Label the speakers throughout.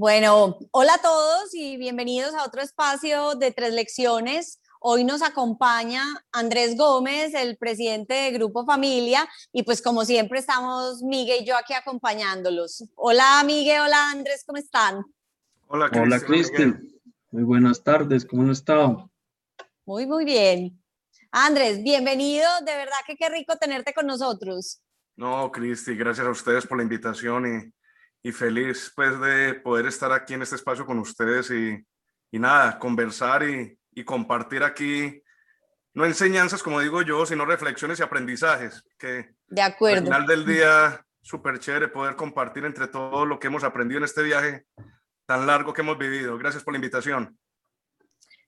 Speaker 1: Bueno, hola a todos y bienvenidos a otro espacio de tres lecciones. Hoy nos acompaña Andrés Gómez, el presidente de Grupo Familia, y pues como siempre estamos Miguel y yo aquí acompañándolos. Hola Miguel, hola Andrés, ¿cómo están?
Speaker 2: Hola Cristian. Hola Cristian. Muy buenas tardes, ¿cómo han estado?
Speaker 1: Muy, muy bien. Andrés, bienvenido, de verdad que qué rico tenerte con nosotros.
Speaker 3: No, Cristi, gracias a ustedes por la invitación y, feliz pues de poder estar aquí en este espacio con ustedes y, y nada, conversar y, y compartir aquí, no enseñanzas como digo yo, sino reflexiones y aprendizajes, que
Speaker 1: de acuerdo.
Speaker 3: al final del día, súper chévere poder compartir entre todo lo que hemos aprendido en este viaje tan largo que hemos vivido. Gracias por la invitación.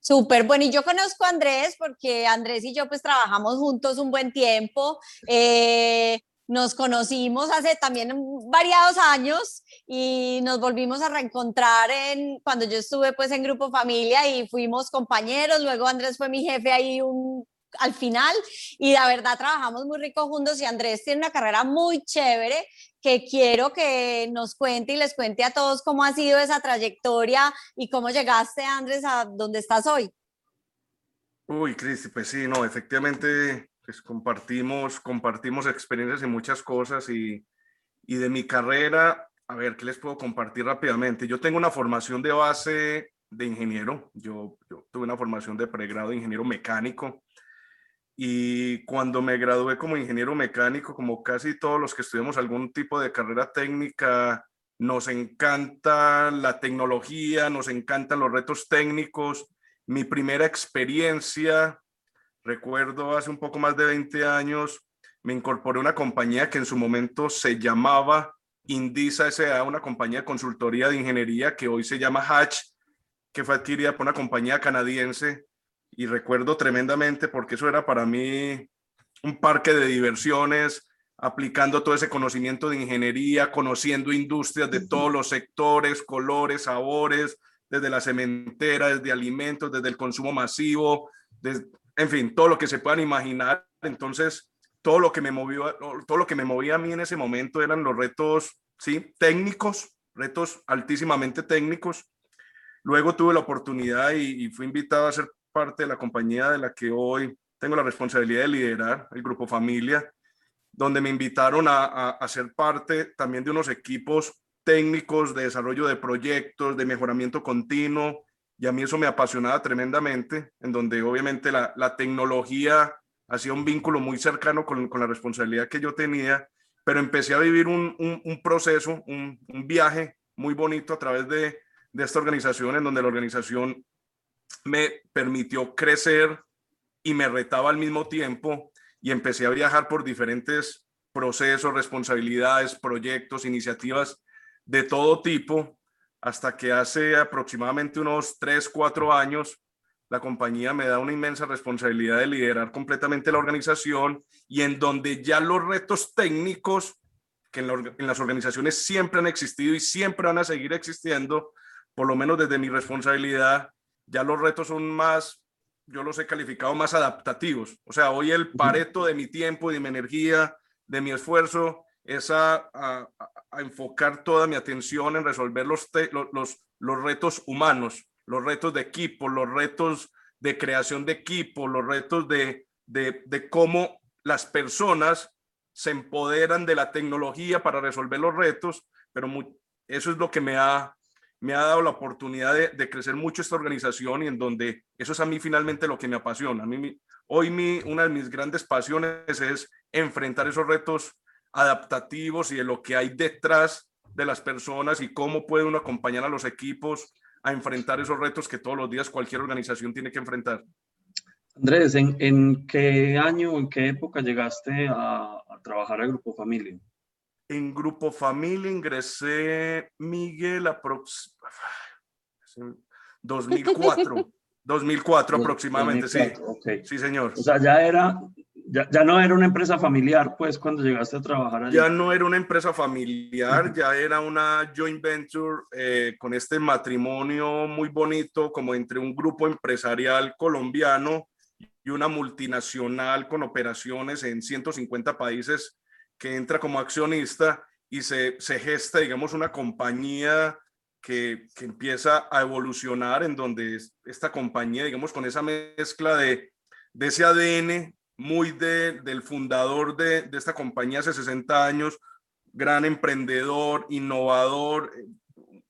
Speaker 1: Súper, bueno, y yo conozco a Andrés porque Andrés y yo pues trabajamos juntos un buen tiempo. Eh, nos conocimos hace también variados años y nos volvimos a reencontrar en, cuando yo estuve pues en Grupo Familia y fuimos compañeros, luego Andrés fue mi jefe ahí un, al final y la verdad trabajamos muy rico juntos y Andrés tiene una carrera muy chévere que quiero que nos cuente y les cuente a todos cómo ha sido esa trayectoria y cómo llegaste, Andrés, a donde estás hoy.
Speaker 3: Uy, Cristi, pues sí, no, efectivamente pues compartimos, compartimos experiencias en muchas cosas y, y de mi carrera, a ver, ¿qué les puedo compartir rápidamente? Yo tengo una formación de base de ingeniero, yo, yo tuve una formación de pregrado de ingeniero mecánico y cuando me gradué como ingeniero mecánico, como casi todos los que estudiamos algún tipo de carrera técnica, nos encanta la tecnología, nos encantan los retos técnicos. Mi primera experiencia Recuerdo hace un poco más de 20 años, me incorporé a una compañía que en su momento se llamaba Indisa S.A., una compañía de consultoría de ingeniería que hoy se llama Hatch, que fue adquirida por una compañía canadiense. Y recuerdo tremendamente porque eso era para mí un parque de diversiones, aplicando todo ese conocimiento de ingeniería, conociendo industrias de todos los sectores, colores, sabores, desde la cementera, desde alimentos, desde el consumo masivo, desde, en fin, todo lo que se puedan imaginar. Entonces, todo lo que me movió, todo lo que me movía a mí en ese momento eran los retos, sí, técnicos, retos altísimamente técnicos. Luego tuve la oportunidad y, fui invitado a ser parte de la compañía de la que hoy tengo la responsabilidad de liderar, el Grupo Familia, donde me invitaron a, a ser parte también de unos equipos técnicos de desarrollo de proyectos, de mejoramiento continuo, y a mí eso me apasionaba tremendamente, en donde obviamente la, la tecnología hacía un vínculo muy cercano con, con, la responsabilidad que yo tenía, pero empecé a vivir un, un, proceso, un, un, viaje muy bonito a través de, de esta organización, en donde la organización me permitió crecer y me retaba al mismo tiempo y empecé a viajar por diferentes procesos, responsabilidades, proyectos, iniciativas de todo tipo hasta que hace aproximadamente unos 3, 4 años la compañía me da una inmensa responsabilidad de liderar completamente la organización y en donde ya los retos técnicos que en, las organizaciones siempre han existido y siempre van a seguir existiendo, por lo menos desde mi responsabilidad, ya los retos son más, yo los he calificado más adaptativos. O sea, hoy el pareto de mi tiempo y de mi energía, de mi esfuerzo, es a, a enfocar toda mi atención en resolver los, los, los, retos humanos, los retos de equipo, los retos de creación de equipo, los retos de, de, de cómo las personas se empoderan de la tecnología para resolver los retos, pero eso es lo que me ha, me ha dado la oportunidad de, de, crecer mucho esta organización y en donde eso es a mí finalmente lo que me apasiona. A mí, hoy mi, una de mis grandes pasiones es enfrentar esos retos adaptativos y de lo que hay detrás de las personas y cómo puede uno acompañar a los equipos a enfrentar esos retos que todos los días cualquier organización tiene que enfrentar.
Speaker 2: Andrés, ¿en, en qué año, en qué época llegaste a, a trabajar al Grupo Familia?
Speaker 3: En Grupo Familia ingresé, Miguel, aprox 2004. 2004 aproximadamente, sí. Sí, señor.
Speaker 2: O sea, ya era, ya, ya, no era una empresa familiar, pues, cuando llegaste a trabajar allí.
Speaker 3: Ya no era una empresa familiar, ya era una joint venture eh, con este matrimonio muy bonito, como entre un grupo empresarial colombiano y una multinacional con operaciones en 150 países que entra como accionista y se, se gesta, digamos, una compañía que, que, empieza a evolucionar en donde esta compañía, digamos, con esa mezcla de, de ese ADN muy de, del fundador de, de, esta compañía hace 60 años, gran emprendedor, innovador,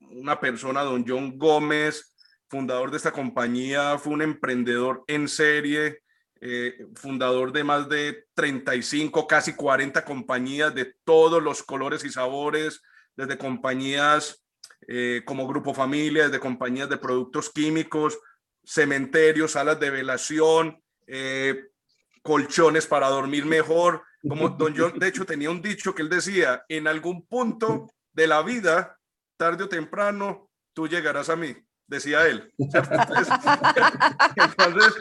Speaker 3: una persona, don John Gómez, fundador de esta compañía, fue un emprendedor en serie, eh, fundador de más de 35, casi 40 compañías de todos los colores y sabores, desde compañías eh, como Grupo Familia, desde compañías de productos químicos, cementerios, salas de velación, eh, colchones para dormir mejor. Como don John, de hecho, tenía un dicho que él decía, en algún punto de la vida, tarde o temprano, tú llegarás a mí decía él. Entonces, entonces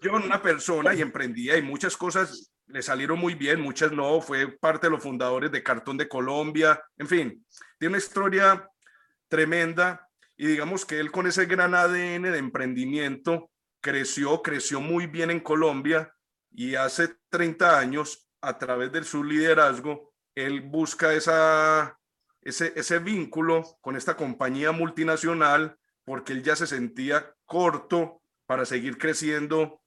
Speaker 3: yo una persona y emprendía y muchas cosas le salieron muy bien, muchas no, fue parte de los fundadores de Cartón de Colombia, en fin, tiene una historia tremenda y digamos que él con ese gran ADN de emprendimiento creció, creció muy bien en Colombia y hace 30 años, a través de su liderazgo, él busca esa, ese, ese vínculo con esta compañía multinacional porque él ya se sentía corto para seguir creciendo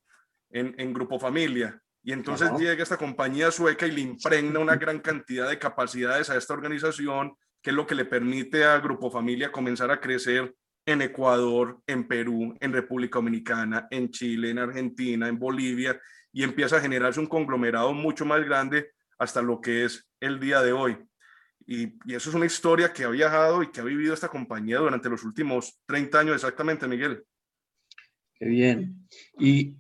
Speaker 3: en, en Grupo Familia. Y entonces llega esta compañía sueca y le impregna una gran cantidad de capacidades a esta organización, que es lo que le permite a Grupo Familia comenzar a crecer en Ecuador, en Perú, en República Dominicana, en Chile, en Argentina, en Bolivia, y empieza a generarse un conglomerado mucho más grande hasta lo que es el día de hoy. Y, eso es una historia que ha viajado y que ha vivido esta compañía durante los últimos 30 años exactamente, Miguel.
Speaker 2: Qué bien. Y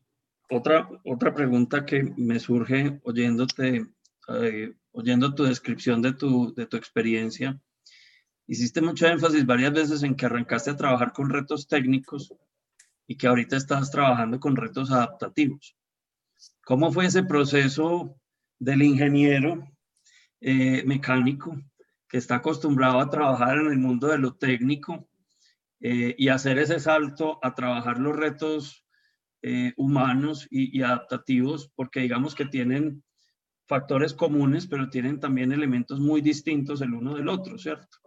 Speaker 2: otra, otra pregunta que me surge oyéndote, eh, oyendo tu descripción de tu, de tu experiencia. Hiciste mucho énfasis varias veces en que arrancaste a trabajar con retos técnicos y que ahorita estás trabajando con retos adaptativos. ¿Cómo fue ese proceso del ingeniero eh, mecánico que está acostumbrado a trabajar en el mundo de lo técnico eh, y hacer ese salto a trabajar los retos eh, humanos y, adaptativos, porque digamos que tienen factores comunes, pero tienen también elementos muy distintos el uno del otro, ¿cierto?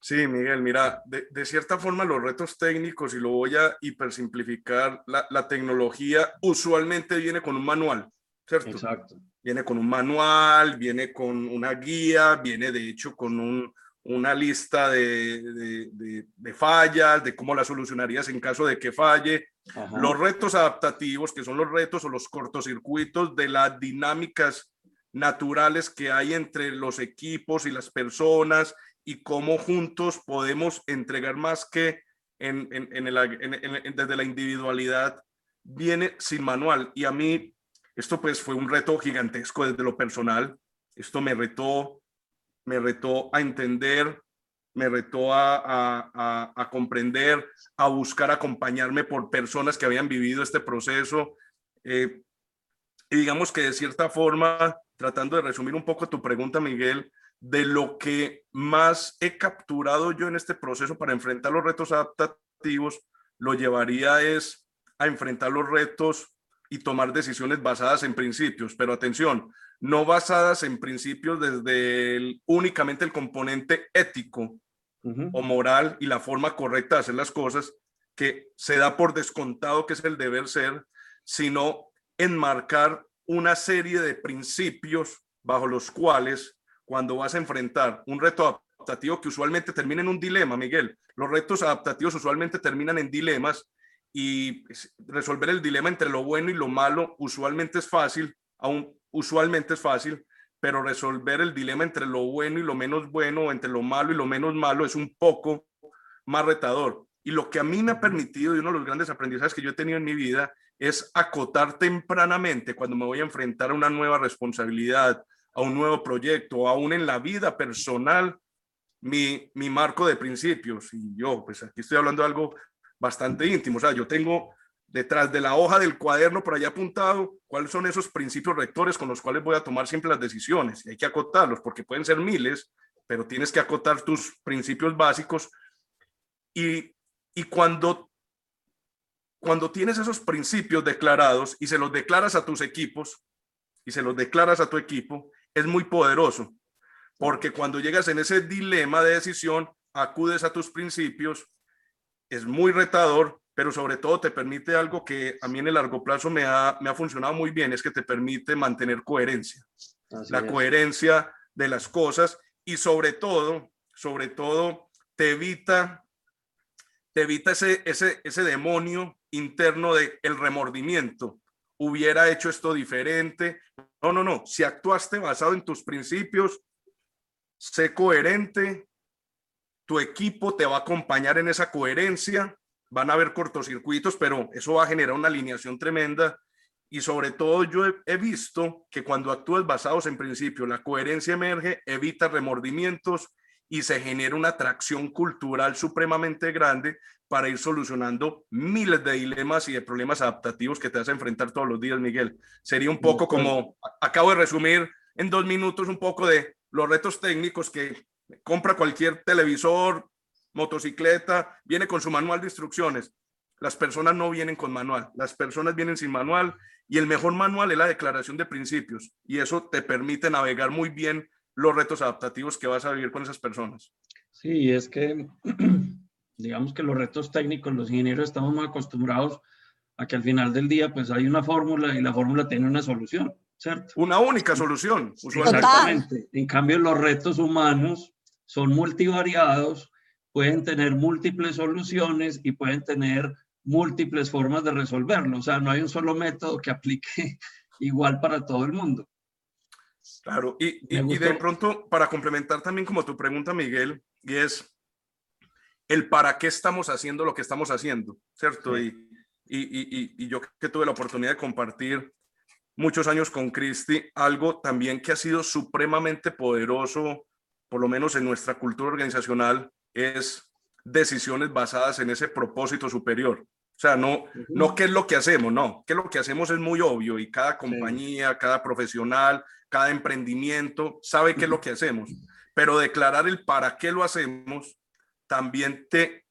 Speaker 3: Sí, Miguel, mira, de, cierta forma los retos técnicos, y lo voy a hipersimplificar, la, la tecnología usualmente viene con un manual, ¿cierto?
Speaker 2: Exacto
Speaker 3: viene con un manual, viene con una guía, viene de hecho con un, una lista de, de, fallas, de cómo la solucionarías en caso de que falle. Los retos adaptativos, que son los retos o los cortocircuitos de las dinámicas naturales que hay entre los equipos y las personas y cómo juntos podemos entregar más que en, desde la individualidad, viene sin manual. Y a mí esto pues fue un reto gigantesco desde lo personal. Esto me retó, me retó a entender, me retó a, a, comprender, a buscar acompañarme por personas que habían vivido este proceso. Eh, y digamos que de cierta forma, tratando de resumir un poco tu pregunta, Miguel, de lo que más he capturado yo en este proceso para enfrentar los retos adaptativos, lo llevaría es a enfrentar los retos y tomar decisiones basadas en principios, pero atención, no basadas en principios desde únicamente el componente ético o moral y la forma correcta de hacer las cosas, que se da por descontado que es el deber ser, sino enmarcar una serie de principios bajo los cuales cuando vas a enfrentar un reto adaptativo que usualmente termina en un dilema, Miguel, los retos adaptativos usualmente terminan en dilemas y resolver el dilema entre lo bueno y lo malo usualmente es fácil, aún usualmente es fácil, pero resolver el dilema entre lo bueno y lo menos bueno, entre lo malo y lo menos malo es un poco más retador. Y lo que a mí me ha permitido y uno de los grandes aprendizajes que yo he tenido en mi vida es acotar tempranamente cuando me voy a enfrentar a una nueva responsabilidad, a un nuevo proyecto, aún en la vida personal, mi, mi marco de principios. Y yo, pues aquí estoy hablando de algo bastante íntimo. O sea, yo tengo detrás de la hoja del cuaderno por allá apuntado cuáles son esos principios rectores con los cuales voy a tomar siempre las decisiones. Y hay que acotarlos porque pueden ser miles, pero tienes que acotar tus principios básicos. Y, y cuando, cuando tienes esos principios declarados y se los declaras a tus equipos y se los declaras a tu equipo, es muy poderoso. Porque cuando llegas en ese dilema de decisión, acudes a tus principios, es muy retador, pero sobre todo te permite algo que a mí en el largo plazo me ha, me ha funcionado muy bien, es que te permite mantener coherencia. la coherencia de las cosas y sobre todo, sobre todo, te evita, te evita ese, ese, ese demonio interno de el remordimiento. Hubiera hecho esto diferente. No, no, no. Si actuaste basado en tus principios, sé coherente. Tu equipo te va a acompañar en esa coherencia van a haber cortocircuitos, pero eso va a generar una alineación tremenda. Y sobre todo yo he, visto que cuando actúas basados en principio, la coherencia emerge, evita remordimientos y se genera una atracción cultural supremamente grande para ir solucionando miles de dilemas y de problemas adaptativos que te vas a enfrentar todos los días, Miguel. Sería un poco como, acabo de resumir en dos minutos un poco de los retos técnicos que compra cualquier televisor, motocicleta, viene con su manual de instrucciones. Las personas no vienen con manual, las personas vienen sin manual y el mejor manual es la declaración de principios y eso te permite navegar muy bien los retos adaptativos que vas a vivir con esas personas.
Speaker 2: Sí, es que digamos que los retos técnicos, los ingenieros estamos muy acostumbrados a que al final del día pues hay una fórmula y la fórmula tiene una solución, ¿cierto?
Speaker 3: Una única solución.
Speaker 2: Exactamente. En cambio, los retos humanos son multivariados pueden tener múltiples soluciones y pueden tener múltiples formas de resolverlo. O sea, no hay un solo método que aplique igual para todo el mundo.
Speaker 3: Claro, y, y, de pronto, para complementar también como tu pregunta, Miguel, y es el para qué estamos haciendo lo que estamos haciendo, ¿cierto? Y, y, yo que tuve la oportunidad de compartir muchos años con Cristi, algo también que ha sido supremamente poderoso, por lo menos en nuestra cultura organizacional, es decisiones basadas en ese propósito superior. O sea, no, no qué es lo que hacemos, no, qué es lo que hacemos es muy obvio y cada compañía, cada profesional, cada emprendimiento sabe qué es lo que hacemos, pero declarar el para qué lo hacemos también te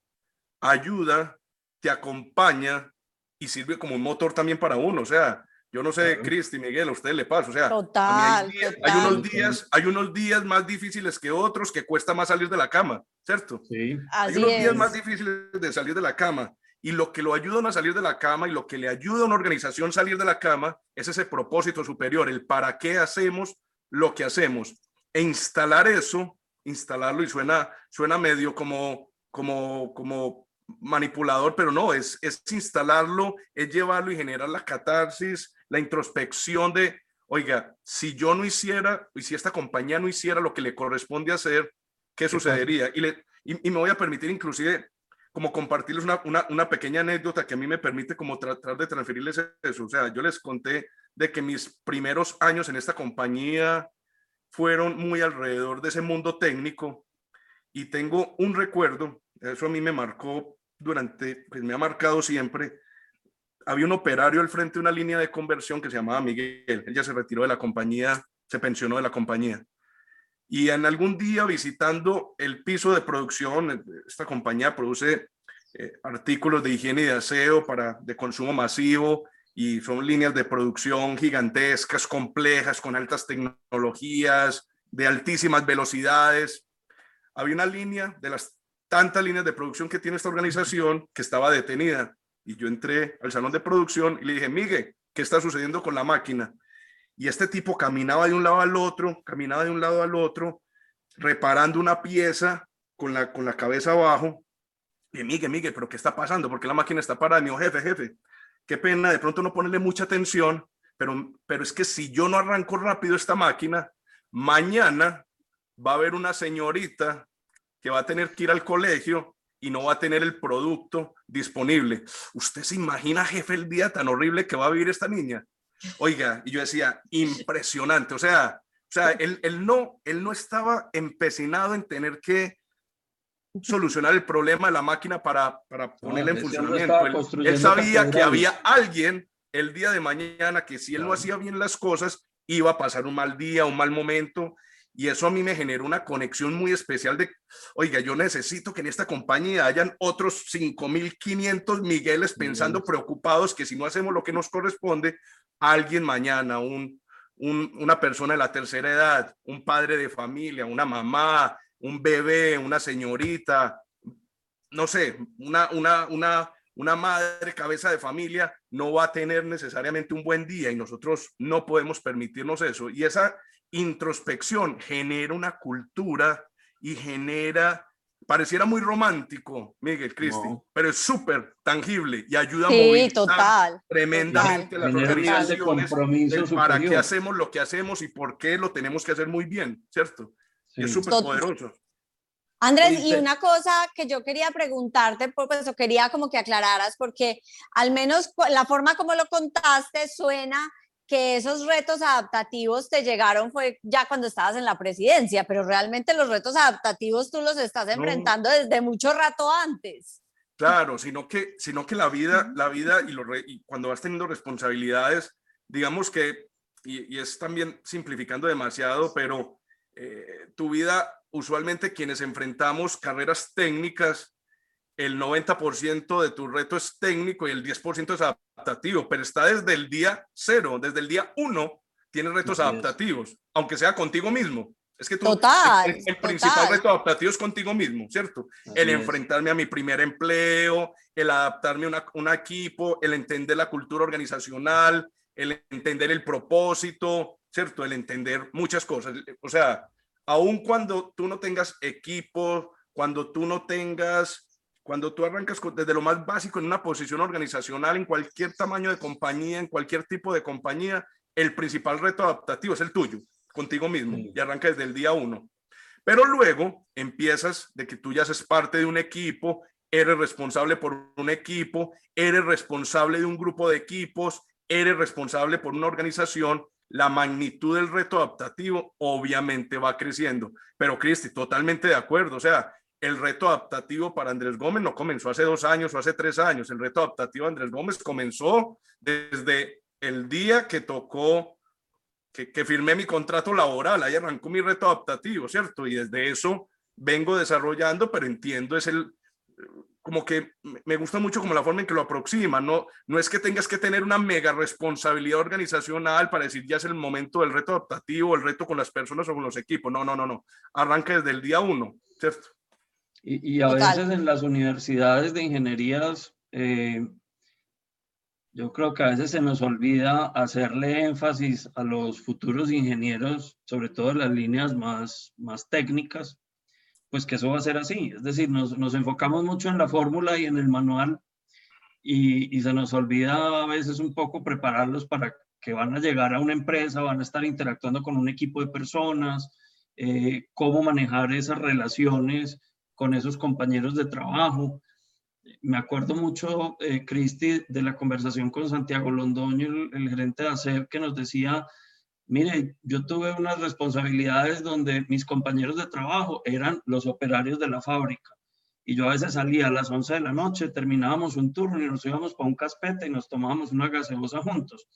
Speaker 3: ayuda, te acompaña y sirve como un motor también para uno. O sea, yo no sé, Cristi, Miguel, a usted le pasa, o sea,
Speaker 1: total,
Speaker 3: hay, unos días, hay unos días más difíciles que otros que cuesta más salir de la cama, ¿cierto?
Speaker 2: Sí.
Speaker 3: hay unos días más difíciles de salir de la cama y lo que lo ayuda a salir de la cama y lo que le ayuda a una organización a salir de la cama es ese propósito superior, el para qué hacemos lo que hacemos e instalar eso, instalarlo y suena, suena medio como, como, como manipulador, pero no, es, es instalarlo, es llevarlo y generar la catarsis, la introspección de, oiga, si yo no hiciera, y si esta compañía no hiciera lo que le corresponde hacer, ¿qué sucedería? Y, le, y, me voy a permitir inclusive como compartirles una, una, pequeña anécdota que a mí me permite como tratar de transferirles eso. O sea, yo les conté de que mis primeros años en esta compañía fueron muy alrededor de ese mundo técnico y tengo un recuerdo, eso a mí me marcó durante, pues me ha marcado siempre, había un operario al frente de una línea de conversión que se llamaba Miguel. Él ya se retiró de la compañía, se pensionó de la compañía. Y en algún día visitando el piso de producción, esta compañía produce eh, artículos de higiene y de aseo para de consumo masivo y son líneas de producción gigantescas, complejas, con altas tecnologías, de altísimas velocidades. Había una línea de las tantas líneas de producción que tiene esta organización que estaba detenida y yo entré al salón de producción y le dije, Miguel, ¿qué está sucediendo con la máquina? Y este tipo caminaba de un lado al otro, caminaba de un lado al otro, reparando una pieza con la, con la cabeza abajo. Y Miguel, Miguel, ¿pero qué está pasando? Porque la máquina está parada. Me jefe, jefe, qué pena de pronto no ponerle mucha atención, pero, pero es que si yo no arranco rápido esta máquina, mañana va a haber una señorita que va a tener que ir al colegio y no va a tener el producto disponible. ¿Usted se imagina, jefe, el día tan horrible que va a vivir esta niña? Oiga, y yo decía, impresionante. O sea, o sea, él, él, no, él no estaba empecinado en tener que solucionar el problema de la máquina para, para ponerla en funcionamiento. él, sabía que había alguien el día de mañana que si él no hacía bien las cosas, iba a pasar un mal día, un mal momento, y eso a mí me generó una conexión muy especial de, oiga, yo necesito que en esta compañía hayan otros 5.500 Migueles pensando preocupados que si no hacemos lo que nos corresponde, alguien mañana, un, una persona de la tercera edad, un padre de familia, una mamá, un bebé, una señorita, no sé, una, una, una, una madre cabeza de familia no va a tener necesariamente un buen día y nosotros no podemos permitirnos eso. Y esa introspección genera una cultura y genera, pareciera muy romántico, Miguel Cristi, pero es súper tangible y ayuda a movilizar tremendamente las organizaciones para qué hacemos lo que hacemos y por qué lo tenemos que hacer muy bien, ¿cierto? Es súper poderoso.
Speaker 1: Andrés, y una cosa que yo quería preguntarte, pues eso quería como que aclararas, porque al menos la forma como lo contaste suena que esos retos adaptativos te llegaron fue ya cuando estabas en la presidencia, pero realmente los retos adaptativos tú los estás enfrentando desde mucho rato antes.
Speaker 3: Claro, sino que, sino que la vida, la vida y, lo y cuando vas teniendo responsabilidades, digamos que, y, es también simplificando demasiado, pero eh, tu vida, usualmente quienes enfrentamos carreras técnicas, el 90% de tu reto es técnico y el 10% es adaptativo, pero está desde el día cero, desde el día uno, tienes retos adaptativos, aunque sea contigo mismo. Es que tú,
Speaker 1: total,
Speaker 3: el, principal reto adaptativo es contigo mismo, ¿cierto? el enfrentarme a mi primer empleo, el adaptarme a un equipo, el entender la cultura organizacional, el entender el propósito, ¿cierto? El entender muchas cosas. O sea, aun cuando tú no tengas equipo, cuando tú no tengas cuando tú arrancas desde lo más básico en una posición organizacional, en cualquier tamaño de compañía, en cualquier tipo de compañía, el principal reto adaptativo es el tuyo, contigo mismo, y arranca desde el día uno. Pero luego empiezas de que tú ya haces parte de un equipo, eres responsable por un equipo, eres responsable de un grupo de equipos, eres responsable por una organización, la magnitud del reto adaptativo obviamente va creciendo. Pero Cristi, totalmente de acuerdo, o sea, el reto adaptativo para Andrés Gómez no comenzó hace dos años o hace tres años. El reto adaptativo de Andrés Gómez comenzó desde el día que tocó, que, que firmé mi contrato laboral. Ahí arrancó mi reto adaptativo, ¿cierto? Y desde eso vengo desarrollando, pero entiendo es el, como que me gusta mucho como la forma en que lo aproxima. No, no es que tengas que tener una mega responsabilidad organizacional para decir ya es el momento del reto adaptativo, el reto con las personas o con los equipos. No, no, no, no. Arranca desde el día uno, ¿cierto?
Speaker 2: Y, a veces en las universidades de ingenierías, eh, yo creo que a veces se nos olvida hacerle énfasis a los futuros ingenieros, sobre todo en las líneas más, más técnicas, pues que eso va a ser así. Es decir, nos, nos enfocamos mucho en la fórmula y en el manual y, y, se nos olvida a veces un poco prepararlos para que van a llegar a una empresa, van a estar interactuando con un equipo de personas, eh, cómo manejar esas relaciones con esos compañeros de trabajo. Me acuerdo mucho, eh, Cristi, de la conversación con Santiago Londoño, el, gerente de ACER, que nos decía, mire, yo tuve unas responsabilidades donde mis compañeros de trabajo eran los operarios de la fábrica. Y yo a veces salía a las 11 de la noche, terminábamos un turno y nos íbamos para un caspete y nos tomábamos una gaseosa juntos.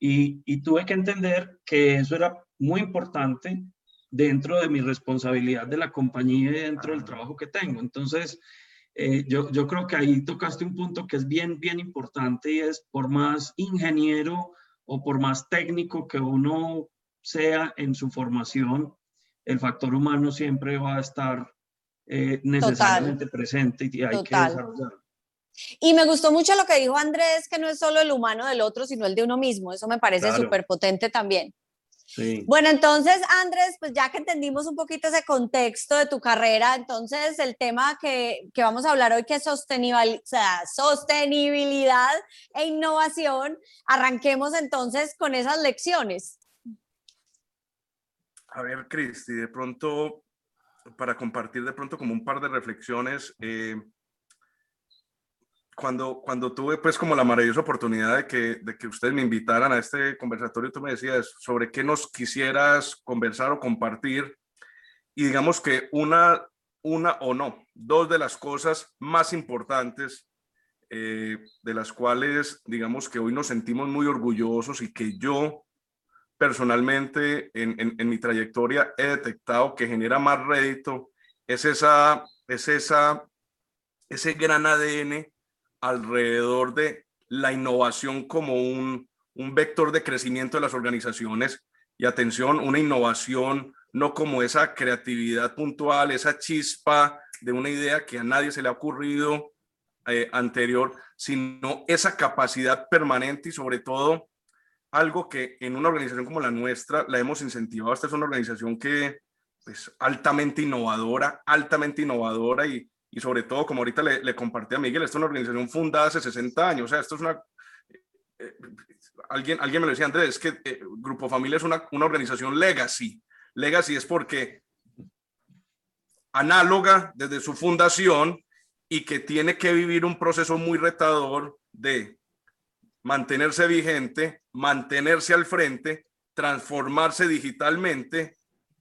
Speaker 2: Y, y tuve que entender que eso era muy importante dentro de mi responsabilidad de la compañía y dentro del trabajo que tengo. Entonces, eh, yo, yo creo que ahí tocaste un punto que es bien, bien importante y es por más ingeniero o por más técnico que uno sea en su formación, el factor humano siempre va a estar eh, necesariamente presente y hay que desarrollarlo.
Speaker 1: Y me gustó mucho lo que dijo Andrés, que no es solo el humano del otro, sino el de uno mismo. Eso me parece súper potente también. Bueno, entonces, Andrés, pues ya que entendimos un poquito ese contexto de tu carrera, entonces el tema que, que vamos a hablar hoy, que es sostenibilidad, o sea, sostenibilidad e innovación, arranquemos entonces con esas lecciones.
Speaker 3: A ver, Cristi, de pronto, para compartir de pronto como un par de reflexiones, eh, cuando, cuando tuve pues como la maravillosa oportunidad de que, de que ustedes me invitaran a este conversatorio, tú me decías sobre qué nos quisieras conversar o compartir. Y digamos que una, una o no, dos de las cosas más importantes eh, de las cuales digamos que hoy nos sentimos muy orgullosos y que yo personalmente en, en, en mi trayectoria he detectado que genera más rédito es esa, es esa, ese gran ADN alrededor de la innovación como un, vector de crecimiento de las organizaciones. Y atención, una innovación no como esa creatividad puntual, esa chispa de una idea que a nadie se le ha ocurrido eh, anterior, sino esa capacidad permanente y sobre todo algo que en una organización como la nuestra la hemos incentivado. Esta es una organización que es pues, altamente innovadora, altamente innovadora y, y sobre todo, como ahorita le, le, compartí a Miguel, esta es una organización fundada hace 60 años. O sea, esto es una... Eh, eh, alguien, alguien me lo decía, Andrés, es que eh, Grupo Familia es una, una organización legacy. Legacy es porque análoga desde su fundación y que tiene que vivir un proceso muy retador de mantenerse vigente, mantenerse al frente, transformarse digitalmente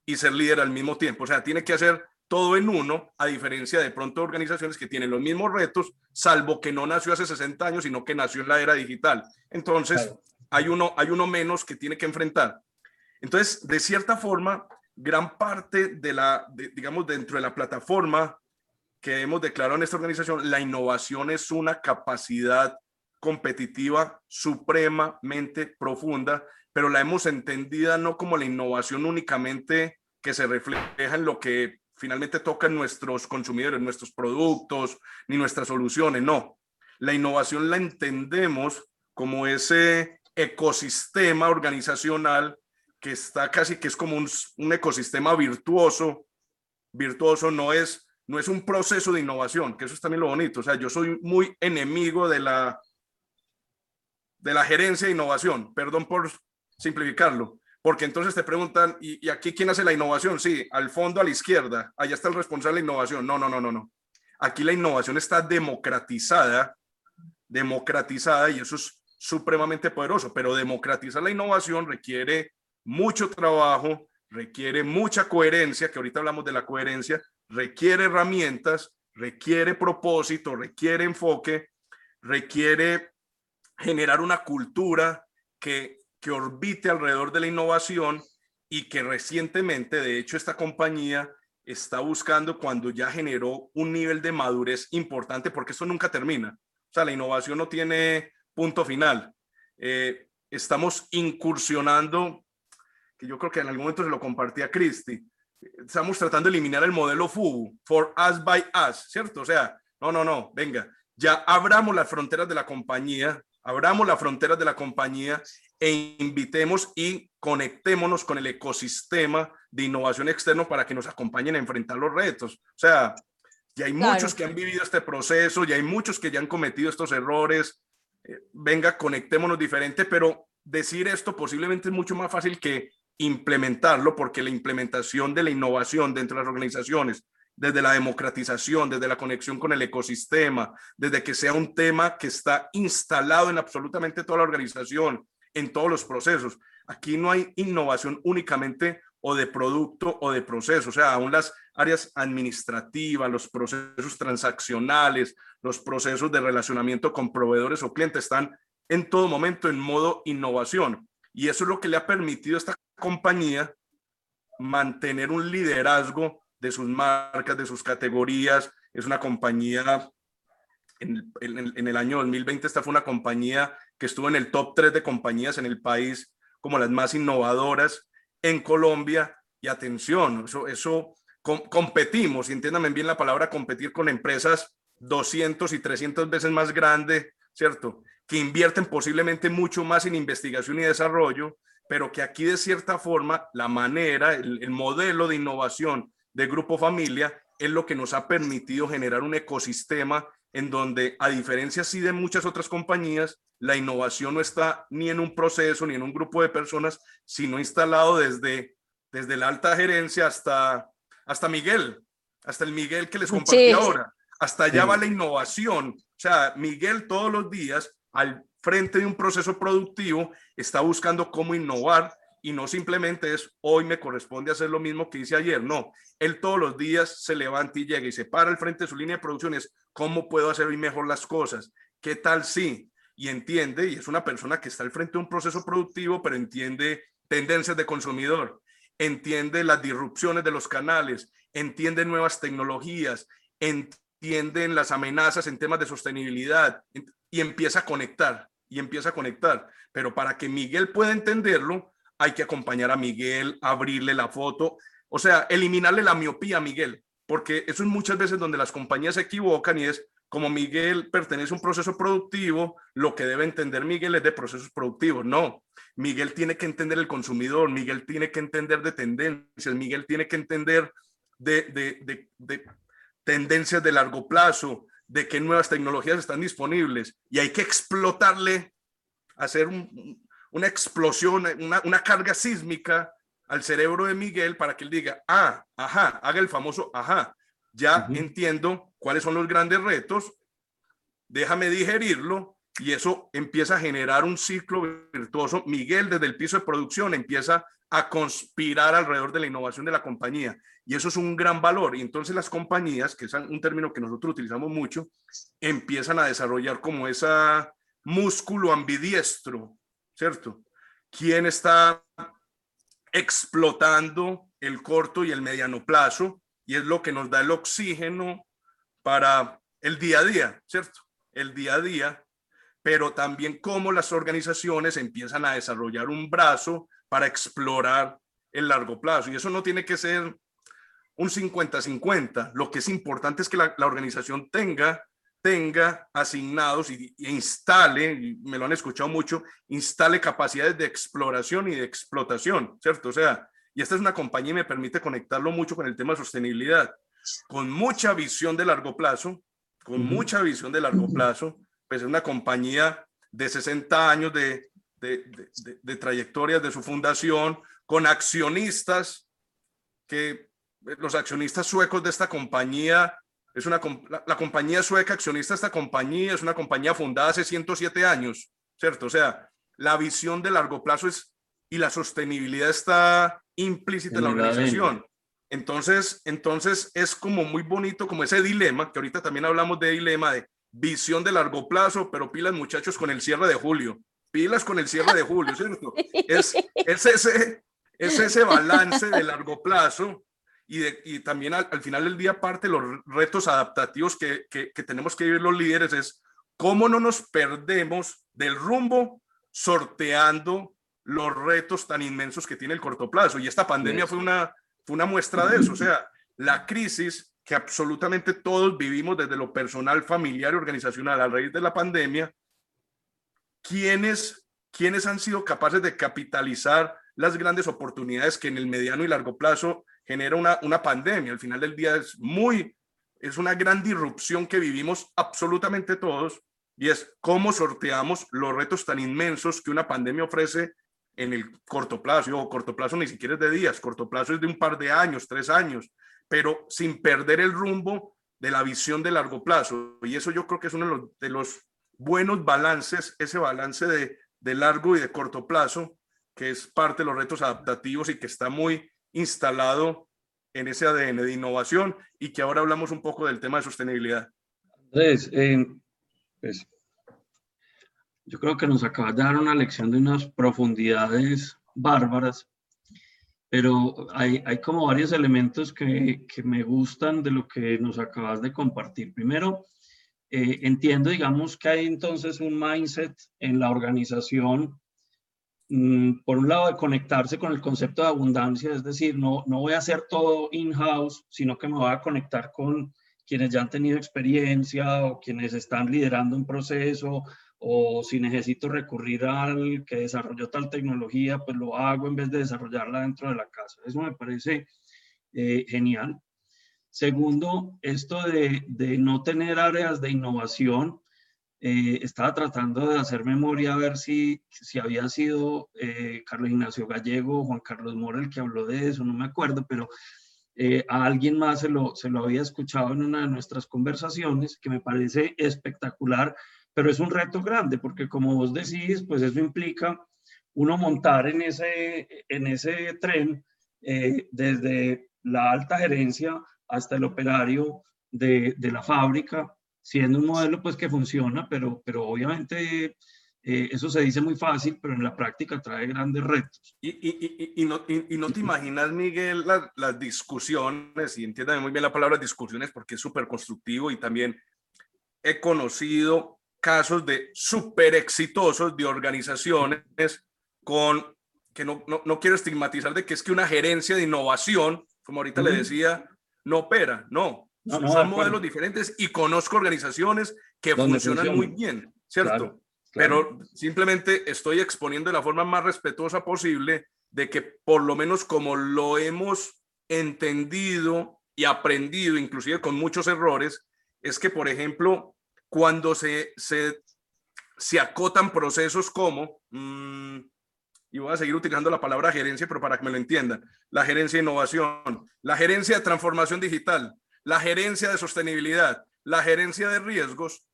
Speaker 3: y ser líder al mismo tiempo. O sea, tiene que hacer todo en uno, a diferencia de pronto organizaciones que tienen los mismos retos, salvo que no nació hace 60 años, sino que nació en la era digital. Entonces, hay, uno, hay uno menos que tiene que enfrentar. Entonces, de cierta forma, gran parte de la, digamos, dentro de la plataforma que hemos declarado en esta organización, la innovación es una capacidad competitiva supremamente profunda, pero la hemos entendida no como la innovación únicamente que se refleja en lo que finalmente tocan nuestros consumidores, nuestros productos, ni nuestras soluciones, no. La innovación la entendemos como ese ecosistema organizacional que está casi que es como un, un ecosistema virtuoso. Virtuoso no es, no es un proceso de innovación, que eso es también lo bonito. O sea, yo soy muy enemigo de la de la gerencia de innovación, perdón por simplificarlo, porque entonces te preguntan, ¿y, aquí quién hace la innovación? Sí, al fondo a la izquierda, allá está el responsable de innovación. No, no, no, no, no. Aquí la innovación está democratizada, democratizada y eso es supremamente poderoso, pero democratizar la innovación requiere mucho trabajo, requiere mucha coherencia, que ahorita hablamos de la coherencia, requiere herramientas, requiere propósito, requiere enfoque, requiere generar una cultura que, que orbite alrededor de la innovación y que recientemente, de hecho, esta compañía está buscando cuando ya generó un nivel de madurez importante, porque eso nunca termina. O sea, la innovación no tiene punto final. Eh, estamos incursionando, que yo creo que en algún momento se lo compartí a Cristi, estamos tratando de eliminar el modelo FUBU, for us by us, ¿cierto? O sea, no, no, no, venga, ya abramos las fronteras de la compañía, abramos las fronteras de la compañía e invitemos y conectémonos con el ecosistema de innovación externo para que nos acompañen a enfrentar los retos. O sea, ya hay muchos que han vivido este proceso, ya hay muchos que ya han cometido estos errores. Eh, venga, conectémonos diferente, pero decir esto posiblemente es mucho más fácil que implementarlo, porque la implementación de la innovación dentro de las organizaciones desde la democratización, desde la conexión con el ecosistema, desde que sea un tema que está instalado en absolutamente toda la organización, en todos los procesos. Aquí no hay innovación únicamente o de producto o de proceso, o sea, aún las áreas administrativas, los procesos transaccionales, los procesos de relacionamiento con proveedores o clientes están en todo momento en modo innovación. Y eso es lo que le ha permitido a esta compañía mantener un liderazgo de sus marcas, de sus categorías. Es una compañía, en, el año 2020 esta fue una compañía que estuvo en el top 3 de compañías en el país como las más innovadoras en Colombia. Y atención, eso, eso competimos, y entiéndame bien la palabra competir con empresas 200 y 300 veces más grandes, ¿cierto? Que invierten posiblemente mucho más en investigación y desarrollo, pero que aquí de cierta forma la manera, el modelo de innovación de Grupo Familia es lo que nos ha permitido generar un ecosistema en donde, a diferencia sí de muchas otras compañías, la innovación no está ni en un proceso ni en un grupo de personas, sino instalado desde, desde la alta gerencia hasta, hasta Miguel, hasta el Miguel que les compartí ahora. Hasta allá va la innovación. O sea, Miguel todos los días, al frente de un proceso productivo, está buscando cómo innovar y no simplemente es hoy me corresponde hacer lo mismo que hice ayer, no, él todos los días se levanta y llega y se para al frente de su línea de producción, es cómo puedo hacer mejor las cosas, qué tal si, y entiende, y es una persona que está al frente de un proceso productivo, pero entiende tendencias de consumidor, entiende las disrupciones de los canales, entiende nuevas tecnologías, entiende las amenazas en temas de sostenibilidad y empieza a conectar, y empieza a conectar. Pero para que Miguel pueda entenderlo, hay que acompañar a Miguel, abrirle la foto. O sea, eliminarle la miopía a Miguel, porque eso es muchas veces donde las compañías se equivocan y es como Miguel pertenece a un proceso productivo, lo que debe entender Miguel es de procesos productivos. No, Miguel tiene que entender el consumidor, Miguel tiene que entender de tendencias, Miguel tiene que entender de, tendencias de largo plazo, de qué nuevas tecnologías están disponibles y hay que explotarle, hacer una explosión, una, carga sísmica al cerebro de Miguel para que él diga, ah, ajá, haga el famoso, ajá, ya entiendo cuáles son los grandes retos, déjame digerirlo y eso empieza a generar un ciclo virtuoso. Miguel desde el piso de producción empieza a conspirar alrededor de la innovación de la compañía y eso es un gran valor. Y entonces las compañías, que es un término que nosotros utilizamos mucho, empiezan a desarrollar como ese músculo ambidiestro, ¿cierto? ¿Quién está explotando el corto y el mediano plazo? Y es lo que nos da el oxígeno para el día a día, ¿cierto? El día a día, pero también cómo las organizaciones empiezan a desarrollar un brazo para explorar el largo plazo. Y eso no tiene que ser un 50-50. Lo que es importante es que la, organización tenga, tenga asignados y, instale, y me lo han escuchado mucho, instale capacidades de exploración y de explotación, ¿cierto? O sea, y esta es una compañía y me permite conectarlo mucho con el tema de sostenibilidad, con mucha visión de largo plazo, con mucha visión de largo plazo, pues es una compañía de 60 años de, de, de, de trayectorias de su fundación, con accionistas que los accionistas suecos de esta compañía, es una, la, compañía sueca accionista esta compañía es una compañía fundada hace 107 años, ¿cierto? O sea, la visión de largo plazo es, y la sostenibilidad está implícita en la organización. Entonces, entonces es como muy bonito como ese dilema, que ahorita también hablamos de dilema de visión de largo plazo, pero pilas muchachos con el cierre de julio, pilas con el cierre de julio, ¿cierto? Es, es, ese, es ese balance de largo plazo y, también al, final del día parte los retos adaptativos que, que, tenemos que vivir los líderes es cómo no nos perdemos del rumbo sorteando los retos tan inmensos que tiene el corto plazo. Y esta pandemia fue una, fue una muestra de eso. O sea, la crisis que absolutamente todos vivimos desde lo personal, familiar y organizacional a raíz de la pandemia, ¿quiénes, quiénes han sido capaces de capitalizar las grandes oportunidades que en el mediano y largo plazo genera una, una pandemia. Al final del día es muy, es una gran disrupción que vivimos absolutamente todos y es cómo sorteamos los retos tan inmensos que una pandemia ofrece en el corto plazo. O corto plazo ni siquiera es de días, corto plazo es de un par de años, tres años, pero sin perder el rumbo de la visión de largo plazo. Y eso yo creo que es uno de los, de los buenos balances, ese balance de, de largo y de corto plazo, que es parte de los retos adaptativos y que está muy instalado en ese ADN de innovación y que ahora hablamos un poco del tema de sostenibilidad.
Speaker 2: Eh, pues, yo creo que nos acabas de dar una lección de unas profundidades bárbaras, pero hay, como varios elementos que, que, me gustan de lo que nos acabas de compartir. Primero, eh, entiendo, digamos, que hay entonces un mindset en la organización por un lado, de conectarse con el concepto de abundancia, es decir, no, no voy a hacer todo in-house, sino que me voy a conectar con quienes ya han tenido experiencia o quienes están liderando un proceso o si necesito recurrir al que desarrolló tal tecnología, pues lo hago en vez de desarrollarla dentro de la casa. Eso me parece eh, genial. Segundo, esto de, de, no tener áreas de innovación eh, estaba tratando de hacer memoria a ver si, si había sido eh, Carlos Ignacio Gallego Juan Carlos Mora el que habló de eso, no me acuerdo, pero eh, a alguien más se lo, se lo había escuchado en una de nuestras conversaciones, que me parece espectacular, pero es un reto grande, porque como vos decís, pues eso implica uno montar en ese, en ese tren desde la alta gerencia hasta el operario de, de la fábrica, siendo un modelo pues que funciona, pero, pero obviamente eh, eso se dice muy fácil, pero en la práctica trae grandes retos.
Speaker 3: Y, y, y, no, y no, te imaginas, Miguel, las discusiones, y entiéndame muy bien la palabra discusiones porque es súper constructivo y también he conocido casos de súper exitosos de organizaciones con, que no, no, no quiero estigmatizar de que es que una gerencia de innovación como ahorita le decía, no opera, no. Son modelos diferentes y conozco organizaciones que funcionan muy bien, ¿cierto? Pero simplemente estoy exponiendo de la forma más respetuosa posible de que por lo menos como lo hemos entendido y aprendido, inclusive con muchos errores, es que, por ejemplo, cuando se, se, se acotan procesos como, mm, y voy a seguir utilizando la palabra gerencia, pero para que me lo entiendan, la gerencia de innovación, la gerencia de transformación digital, la gerencia de sostenibilidad, la gerencia de riesgos,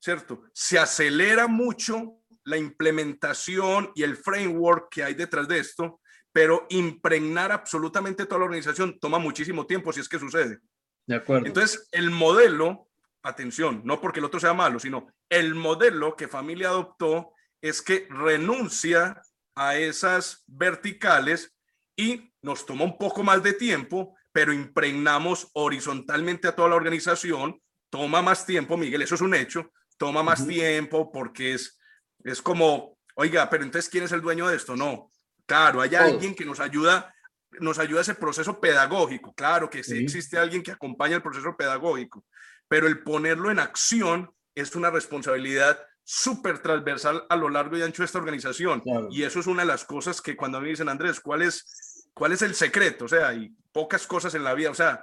Speaker 3: ¿cierto? Se acelera mucho la implementación y el framework que hay detrás de esto, pero impregnar absolutamente toda la organización toma muchísimo tiempo si es que sucede.
Speaker 2: De acuerdo.
Speaker 3: Entonces, el modelo, atención, no porque el otro sea malo, sino el modelo que familia adoptó es que renuncia a esas verticales y nos toma un poco más de tiempo, pero impregnamos horizontalmente a toda la organización. Toma más tiempo, Miguel, eso es un hecho. Toma más tiempo porque es, es como, oiga, pero entonces, ¿quién es el dueño de esto? No, claro, hay alguien que nos ayuda nos ayuda ese proceso pedagógico. Claro que sí, existe alguien que acompaña el proceso pedagógico, pero el ponerlo en acción es una responsabilidad súper transversal a lo largo y ancho de esta organización. Y eso es una de las cosas que cuando me dicen, Andrés, ¿cuál es, ¿cuál es el secreto? O sea, hay pocas cosas en la vida. O sea,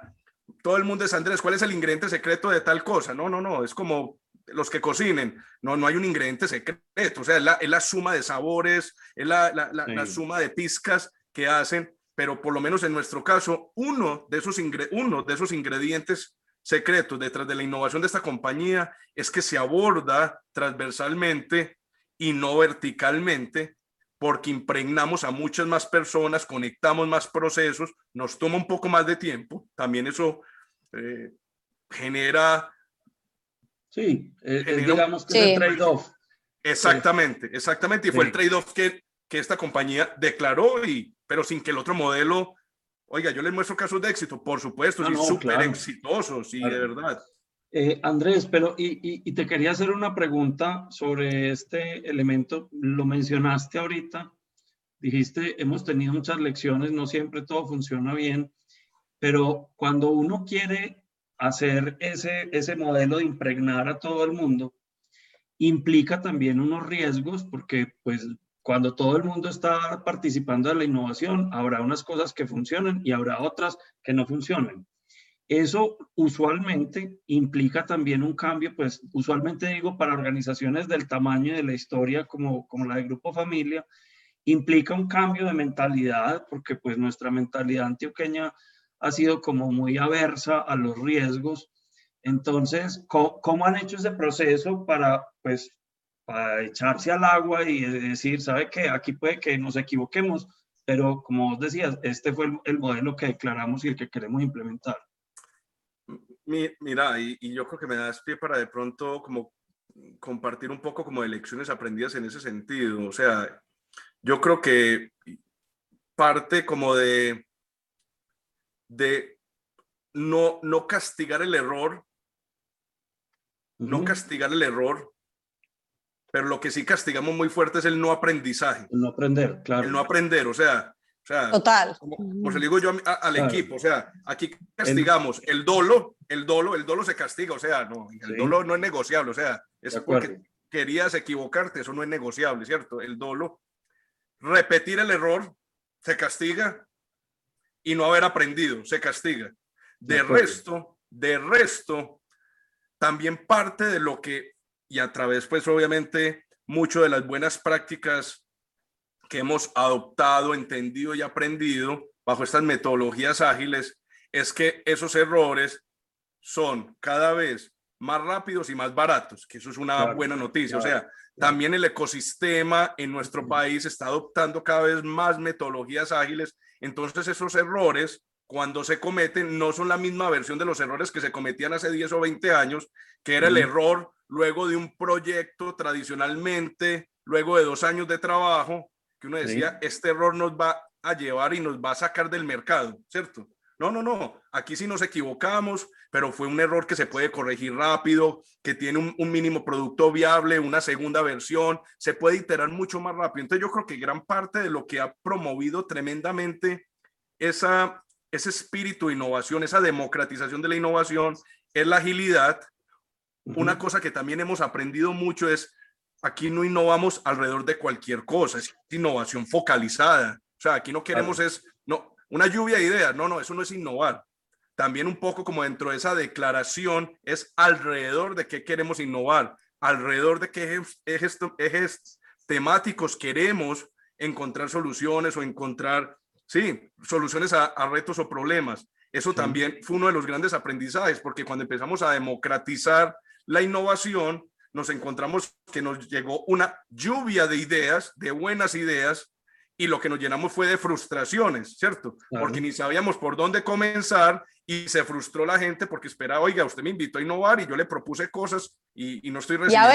Speaker 3: todo el mundo es Andrés, ¿cuál es el ingrediente secreto de tal cosa? No, no, no, es como los que cocinen. No, no hay un ingrediente secreto. O sea, es la, es la suma de sabores, es la, la, la suma de pizcas que hacen pero por lo menos en nuestro caso, uno de esos, uno de esos ingredientes secretos detrás de la innovación de esta compañía es que se aborda transversalmente y no verticalmente, porque impregnamos a muchas más personas, conectamos más procesos, nos toma un poco más de tiempo, también eso eh, genera...
Speaker 2: Sí, eh, eh, digamos que es el trade-off.
Speaker 3: Exactamente, exactamente, y fue el trade-off que, que esta compañía declaró y pero sin que el otro modelo, oiga, yo les muestro casos de éxito, por supuesto, y súper exitosos, y de verdad.
Speaker 2: Eh, Andrés, pero y, y, te quería hacer una pregunta sobre este elemento. Lo mencionaste ahorita, dijiste, hemos tenido muchas lecciones, no siempre todo funciona bien, pero cuando uno quiere hacer ese, ese modelo de impregnar a todo el mundo, implica también unos riesgos porque pues cuando todo el mundo está participando de la innovación, habrá unas cosas que funcionan y habrá otras que no funcionen. Eso usualmente implica también un cambio, pues usualmente digo para organizaciones del tamaño de la historia como, como la de Grupo Familia, implica un cambio de mentalidad porque pues nuestra mentalidad antioqueña ha sido como muy aversa a los riesgos. Entonces, ¿cómo, cómo han hecho ese proceso para pues para echarse al agua y decir, ¿sabe qué? Aquí puede que nos equivoquemos, pero como vos decías, este fue el, modelo que declaramos y el que queremos implementar.
Speaker 3: Mira, y, y, yo creo que me das pie para de pronto como compartir un poco como de lecciones aprendidas en ese sentido. O sea, yo creo que parte como de, de no, no castigar el error, no castigar el error, pero lo que sí castigamos muy fuerte es el no aprendizaje.
Speaker 2: El no aprender, claro.
Speaker 3: El no aprender, o sea, o sea
Speaker 1: Total.
Speaker 3: Como, se le digo yo al equipo, o sea, aquí castigamos el, dolo, el dolo, el dolo se castiga, o sea, no, el dolo no es negociable, o sea, es porque querías equivocarte, eso no es negociable, ¿cierto? El dolo, repetir el error, se castiga y no haber aprendido, se castiga. De, de resto, de resto, también parte de lo que y a través, pues obviamente, mucho de las buenas prácticas que hemos adoptado, entendido y aprendido bajo estas metodologías ágiles, es que esos errores son cada vez más rápidos y más baratos, que eso es una buena noticia. o sea, también el ecosistema en nuestro país está adoptando cada vez más metodologías ágiles. Entonces esos errores, cuando se cometen, no son la misma versión de los errores que se cometían hace 10 o 20 años, que era el error luego de un proyecto tradicionalmente, luego de dos años de trabajo, que uno decía, este error nos va a llevar y nos va a sacar del mercado, ¿cierto? No, no, no, aquí sí nos equivocamos, pero fue un error que se puede corregir rápido, que tiene un, mínimo producto viable, una segunda versión, se puede iterar mucho más rápido. Entonces yo creo que gran parte de lo que ha promovido tremendamente esa, ese espíritu de innovación, esa democratización de la innovación, es la agilidad. Una cosa que también hemos aprendido mucho es, aquí no innovamos alrededor de cualquier cosa, es innovación focalizada. O sea, aquí no queremos es, no, una lluvia de ideas, no, no, eso no es innovar. También un poco como dentro de esa declaración es alrededor de qué queremos innovar, alrededor de qué ejes, ejes temáticos queremos encontrar soluciones o encontrar, sí, soluciones a, retos o problemas. Eso también fue uno de los grandes aprendizajes, porque cuando empezamos a democratizar la innovación, nos encontramos que nos llegó una lluvia de ideas, de buenas ideas, y lo que nos llenamos fue de frustraciones, ¿cierto? Porque ni sabíamos por dónde comenzar y se frustró la gente porque esperaba, oiga, usted me invitó a innovar y yo le propuse cosas y, no estoy
Speaker 1: recibiendo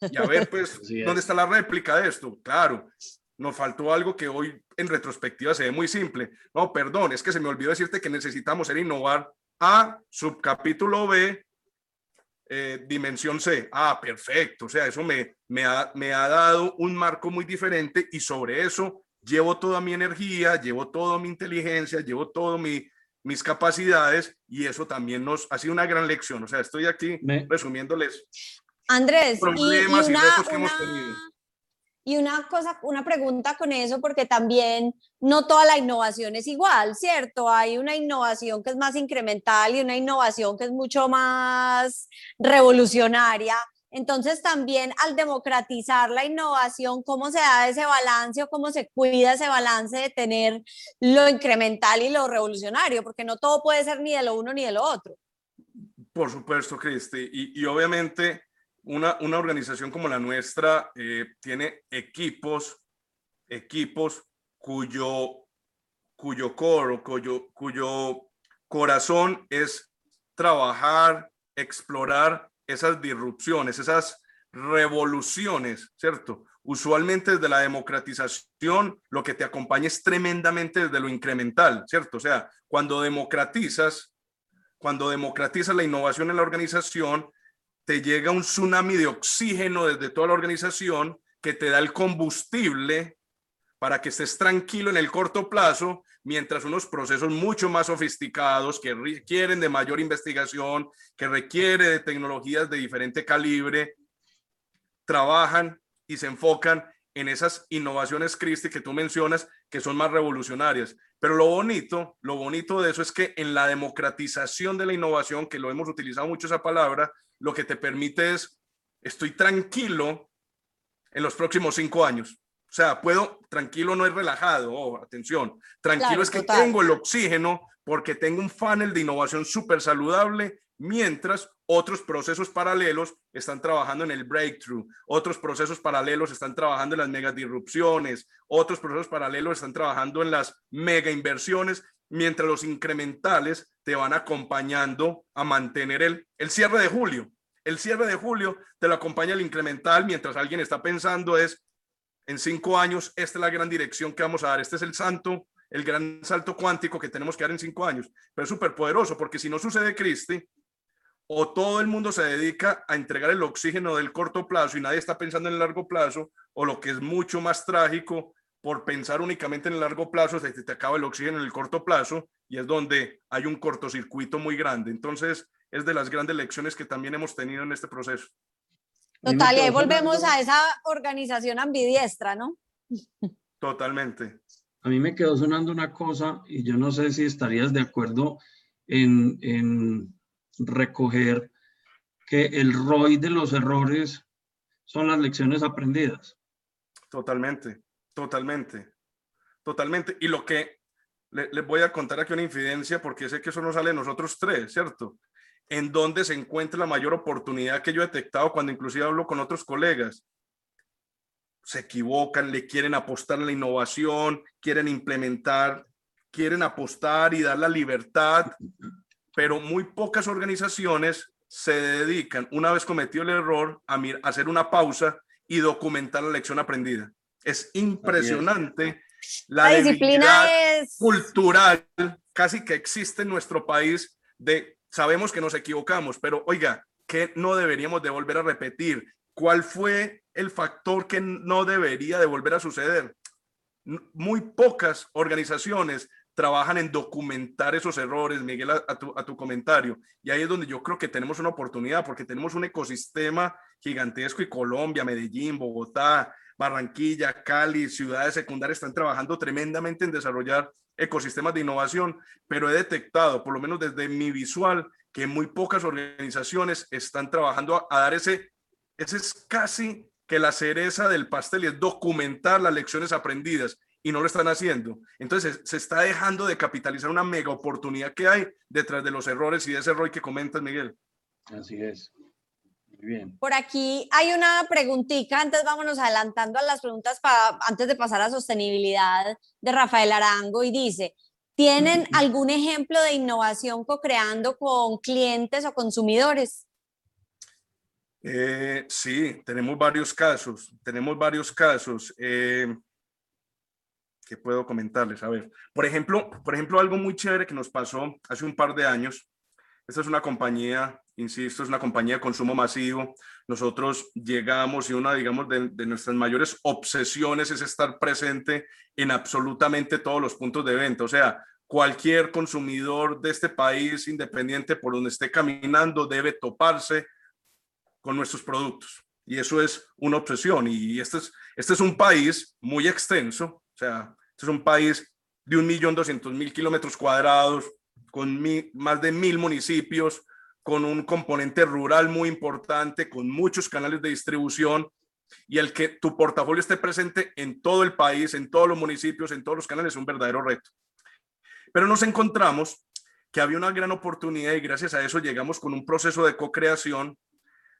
Speaker 3: y a ver, pues, ¿dónde está la réplica de esto? Claro, nos faltó algo que hoy en retrospectiva se ve muy simple. No, perdón, es que se me olvidó decirte que necesitamos ser innovar a subcapítulo B, eh, dimensión C. Ah, perfecto. O sea, eso me, me, ha, me ha dado un marco muy diferente y sobre eso llevo toda mi energía, llevo toda mi inteligencia, llevo todo mi, mis capacidades y eso también nos ha sido una gran lección. O sea, estoy aquí resumiéndoles
Speaker 1: Andrés, problemas y, retos que hemos tenido y una cosa, una pregunta con eso, porque también no toda la innovación es igual, ¿cierto? Hay una innovación que es más incremental y una innovación que es mucho más revolucionaria. Entonces también al democratizar la innovación, ¿cómo se da ese balance o cómo se cuida ese balance de tener lo incremental y lo revolucionario? Porque no todo puede ser ni de lo uno ni de lo otro.
Speaker 3: Por supuesto, Cristi. Y, y obviamente una, organización como la nuestra eh, tiene equipos, equipos cuyo, cuyo coro, cuyo, cuyo corazón es trabajar, explorar esas disrupciones, esas revoluciones, ¿cierto? Usualmente desde la democratización lo que te acompaña es tremendamente desde lo incremental, ¿cierto? O sea, cuando democratizas, cuando democratizas la innovación en la organización, te llega un tsunami de oxígeno desde toda la organización que te da el combustible para que estés tranquilo en el corto plazo, mientras unos procesos mucho más sofisticados que requieren de mayor investigación, que requiere de tecnologías de diferente calibre, trabajan y se enfocan en esas innovaciones, Cristi, que tú mencionas, que son más revolucionarias. Pero lo bonito, lo bonito de eso es que en la democratización de la innovación, que lo hemos utilizado mucho esa palabra, lo que te permite es, estoy tranquilo en los próximos cinco años. O sea, puedo, tranquilo no es relajado, oh, atención, tranquilo es que tengo el oxígeno porque tengo un funnel de innovación súper saludable, mientras otros procesos paralelos están trabajando en el breakthrough, otros procesos paralelos están trabajando en las mega disrupciones, otros procesos paralelos están trabajando en las mega inversiones mientras los incrementales te van acompañando a mantener el, el cierre de julio. El cierre de julio te lo acompaña el incremental mientras alguien está pensando es, en cinco años, esta es la gran dirección que vamos a dar, este es el santo, el gran salto cuántico que tenemos que dar en cinco años. Pero es súper poderoso porque si no sucede Cristi, o todo el mundo se dedica a entregar el oxígeno del corto plazo y nadie está pensando en el largo plazo, o lo que es mucho más trágico, por pensar únicamente en el largo plazo, se te acaba el oxígeno en el corto plazo y es donde hay un cortocircuito muy grande. Entonces, es de las grandes lecciones que también hemos tenido en este proceso.
Speaker 1: Total, y ahí volvemos a esa organización ambidiestra, ¿no?
Speaker 3: Totalmente.
Speaker 2: A mí me quedó sonando una cosa y yo no sé si estarías de acuerdo en, en recoger que el ROI de los errores son las lecciones aprendidas.
Speaker 3: Totalmente. Totalmente, totalmente. Y lo que les voy a contar aquí una infidencia, porque sé que eso no sale de nosotros tres, ¿cierto? En dónde se encuentra la mayor oportunidad que yo he detectado cuando inclusive hablo con otros colegas. Se equivocan, le quieren apostar a la innovación, quieren implementar, quieren apostar y dar la libertad, pero muy pocas organizaciones se dedican, una vez cometido el error, a hacer una pausa y documentar la lección aprendida. Es impresionante la, disciplina cultural casi que existe en nuestro país de sabemos que nos equivocamos, pero oiga, ¿qué no deberíamos de volver a repetir? ¿Cuál fue el factor que no debería de volver a suceder? Muy pocas organizaciones trabajan en documentar esos errores, Miguel, a, tu, a comentario. Y ahí es donde yo creo que tenemos una oportunidad, porque tenemos un ecosistema gigantesco y Colombia, Medellín, Bogotá, Barranquilla, Cali, ciudades secundarias están trabajando tremendamente en desarrollar ecosistemas de innovación, pero he detectado, por lo menos desde mi visual, que muy pocas organizaciones están trabajando a, dar ese, ese es casi que la cereza del pastel y es documentar las lecciones aprendidas y no lo están haciendo. Entonces se está dejando de capitalizar una mega oportunidad que hay detrás de los errores y de ese error que comentas, Miguel.
Speaker 2: Así es. Muy bien.
Speaker 1: Por aquí hay una preguntita, antes vámonos adelantando a las preguntas para, antes de pasar a sostenibilidad de Rafael Arango y dice, ¿tienen algún ejemplo de innovación co-creando con clientes o consumidores?
Speaker 3: Eh, sí, tenemos varios casos, tenemos varios casos. Eh, que puedo comentarles? A ver, por ejemplo, por ejemplo, algo muy chévere que nos pasó hace un par de años. Esta es una compañía, insisto, es una compañía de consumo masivo. Nosotros llegamos y una, digamos, de, de nuestras mayores obsesiones es estar presente en absolutamente todos los puntos de venta. O sea, cualquier consumidor de este país, independiente por donde esté caminando, debe toparse con nuestros productos. Y eso es una obsesión. Y este es, este es un país muy extenso, o sea, este es un país de un millón doscientos mil kilómetros cuadrados, con más de mil municipios, con un componente rural muy importante, con muchos canales de distribución y el que tu portafolio esté presente en todo el país, en todos los municipios, en todos los canales es un verdadero reto. Pero nos encontramos que había una gran oportunidad y gracias a eso llegamos con un proceso de co-creación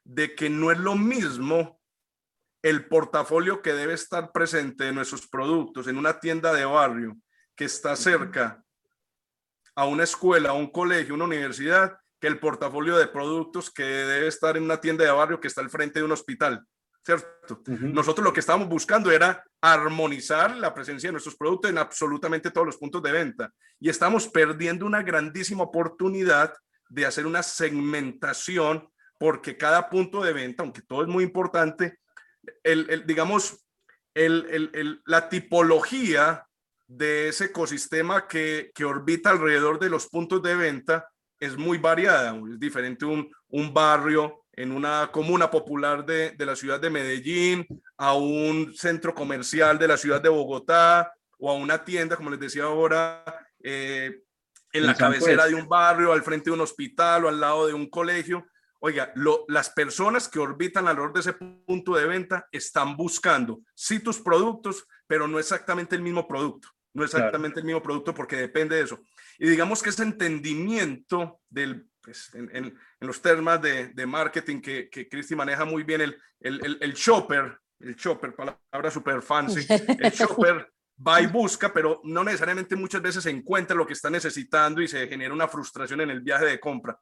Speaker 3: de que no es lo mismo el portafolio que debe estar presente de nuestros productos en una tienda de barrio que está cerca a una escuela, a un colegio, una universidad, que el portafolio de productos que debe estar en una tienda de barrio que está al frente de un hospital, ¿cierto? Nosotros lo que estábamos buscando era armonizar la presencia de nuestros productos en absolutamente todos los puntos de venta. Y estamos perdiendo una grandísima oportunidad de hacer una segmentación porque cada punto de venta, aunque todo es muy importante, el, digamos, el, la tipología de ese ecosistema que, que, orbita alrededor de los puntos de venta es muy variada. Es diferente un, un barrio en una comuna popular de, de, la ciudad de Medellín, a un centro comercial de la ciudad de Bogotá, o a una tienda, como les decía ahora, eh, en la cabecera de un barrio, al frente de un hospital o al lado de un colegio. Oiga, las personas que orbitan alrededor de ese punto de venta están buscando sí tus productos, pero no exactamente el mismo producto. No exactamente el mismo producto porque depende de eso. Y digamos que ese entendimiento del, pues, en, los términos de, de, marketing que, que Cristi maneja muy bien, el, el, el, shopper, el shopper, palabra super fancy, el shopper va y busca, pero no necesariamente muchas veces encuentra lo que está necesitando y se genera una frustración en el viaje de compra.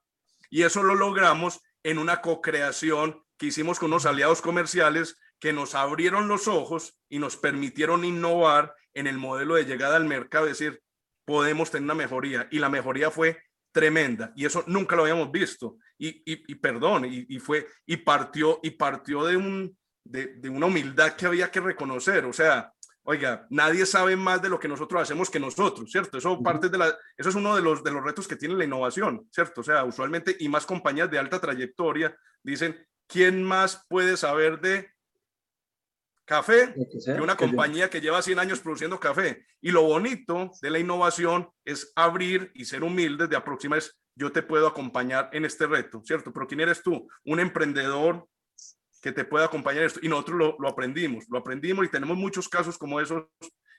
Speaker 3: Y eso lo logramos en una co-creación que hicimos con unos aliados comerciales que nos abrieron los ojos y nos permitieron innovar en el modelo de llegada al mercado, decir, podemos tener una mejoría. Y la mejoría fue tremenda y eso nunca lo habíamos visto. Y, y, perdón, y, fue, y partió, y partió de, un, de, de una humildad que había que reconocer. O sea, oiga, nadie sabe más de lo que nosotros hacemos que nosotros, ¿cierto? Eso, parte de la, eso es uno de los, de los retos que tiene la innovación, ¿cierto? O sea, usualmente y más compañías de alta trayectoria dicen, ¿quién más puede saber de café que una compañía que lleva 100 años produciendo café? Y lo bonito de la innovación es abrir y ser humilde de aproximar yo te puedo acompañar en este reto, ¿cierto? Pero ¿quién eres tú? Un emprendedor que te pueda acompañar esto. Y nosotros lo, lo aprendimos, lo aprendimos y tenemos muchos casos como esos,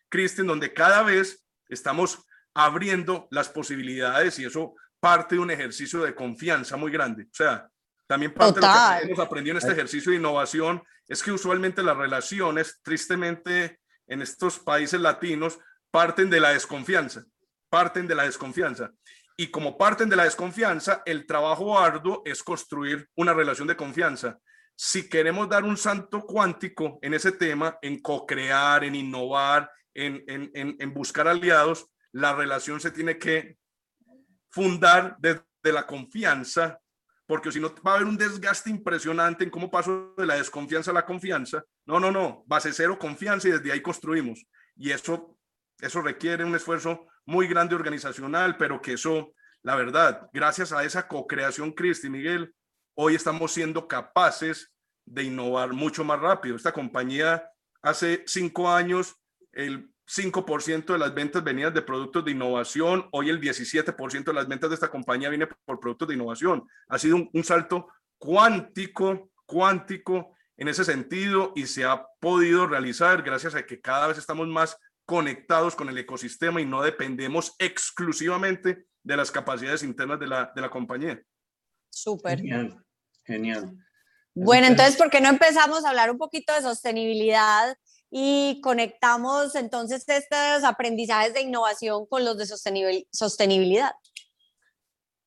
Speaker 3: Cristian, donde cada vez estamos abriendo las posibilidades y eso parte de un ejercicio de confianza muy grande. O sea, también parte de lo que hemos aprendido en este ejercicio de innovación es que usualmente las relaciones, tristemente en estos países latinos, parten de la desconfianza, parten de la desconfianza. Y como parten de la desconfianza, el trabajo arduo es construir una relación de confianza si queremos dar un salto cuántico en ese tema, en co-crear, en innovar, en, en, en, buscar aliados, la relación se tiene que fundar desde la confianza, porque si no va a haber un desgaste impresionante en cómo paso de la desconfianza a la confianza. No, no, no, base cero confianza y desde ahí construimos. Y eso Eso requiere un esfuerzo muy grande organizacional, pero que eso, la verdad, gracias a esa co-creación, Cristi Miguel, hoy estamos siendo capaces de innovar mucho más rápido. Esta compañía hace cinco años, el 5% de las ventas venían de productos de innovación, hoy el 17% de las ventas de esta compañía viene por productos de innovación. Ha sido un, un salto cuántico, cuántico en ese sentido y se ha podido realizar gracias a que cada vez estamos más conectados con el ecosistema y no dependemos exclusivamente de las capacidades internas de la, de la compañía.
Speaker 1: Súper.
Speaker 2: Genial, genial.
Speaker 1: Bueno, entonces, ¿por qué no empezamos a hablar un poquito de sostenibilidad y conectamos entonces estos aprendizajes de innovación con los de sostenibilidad?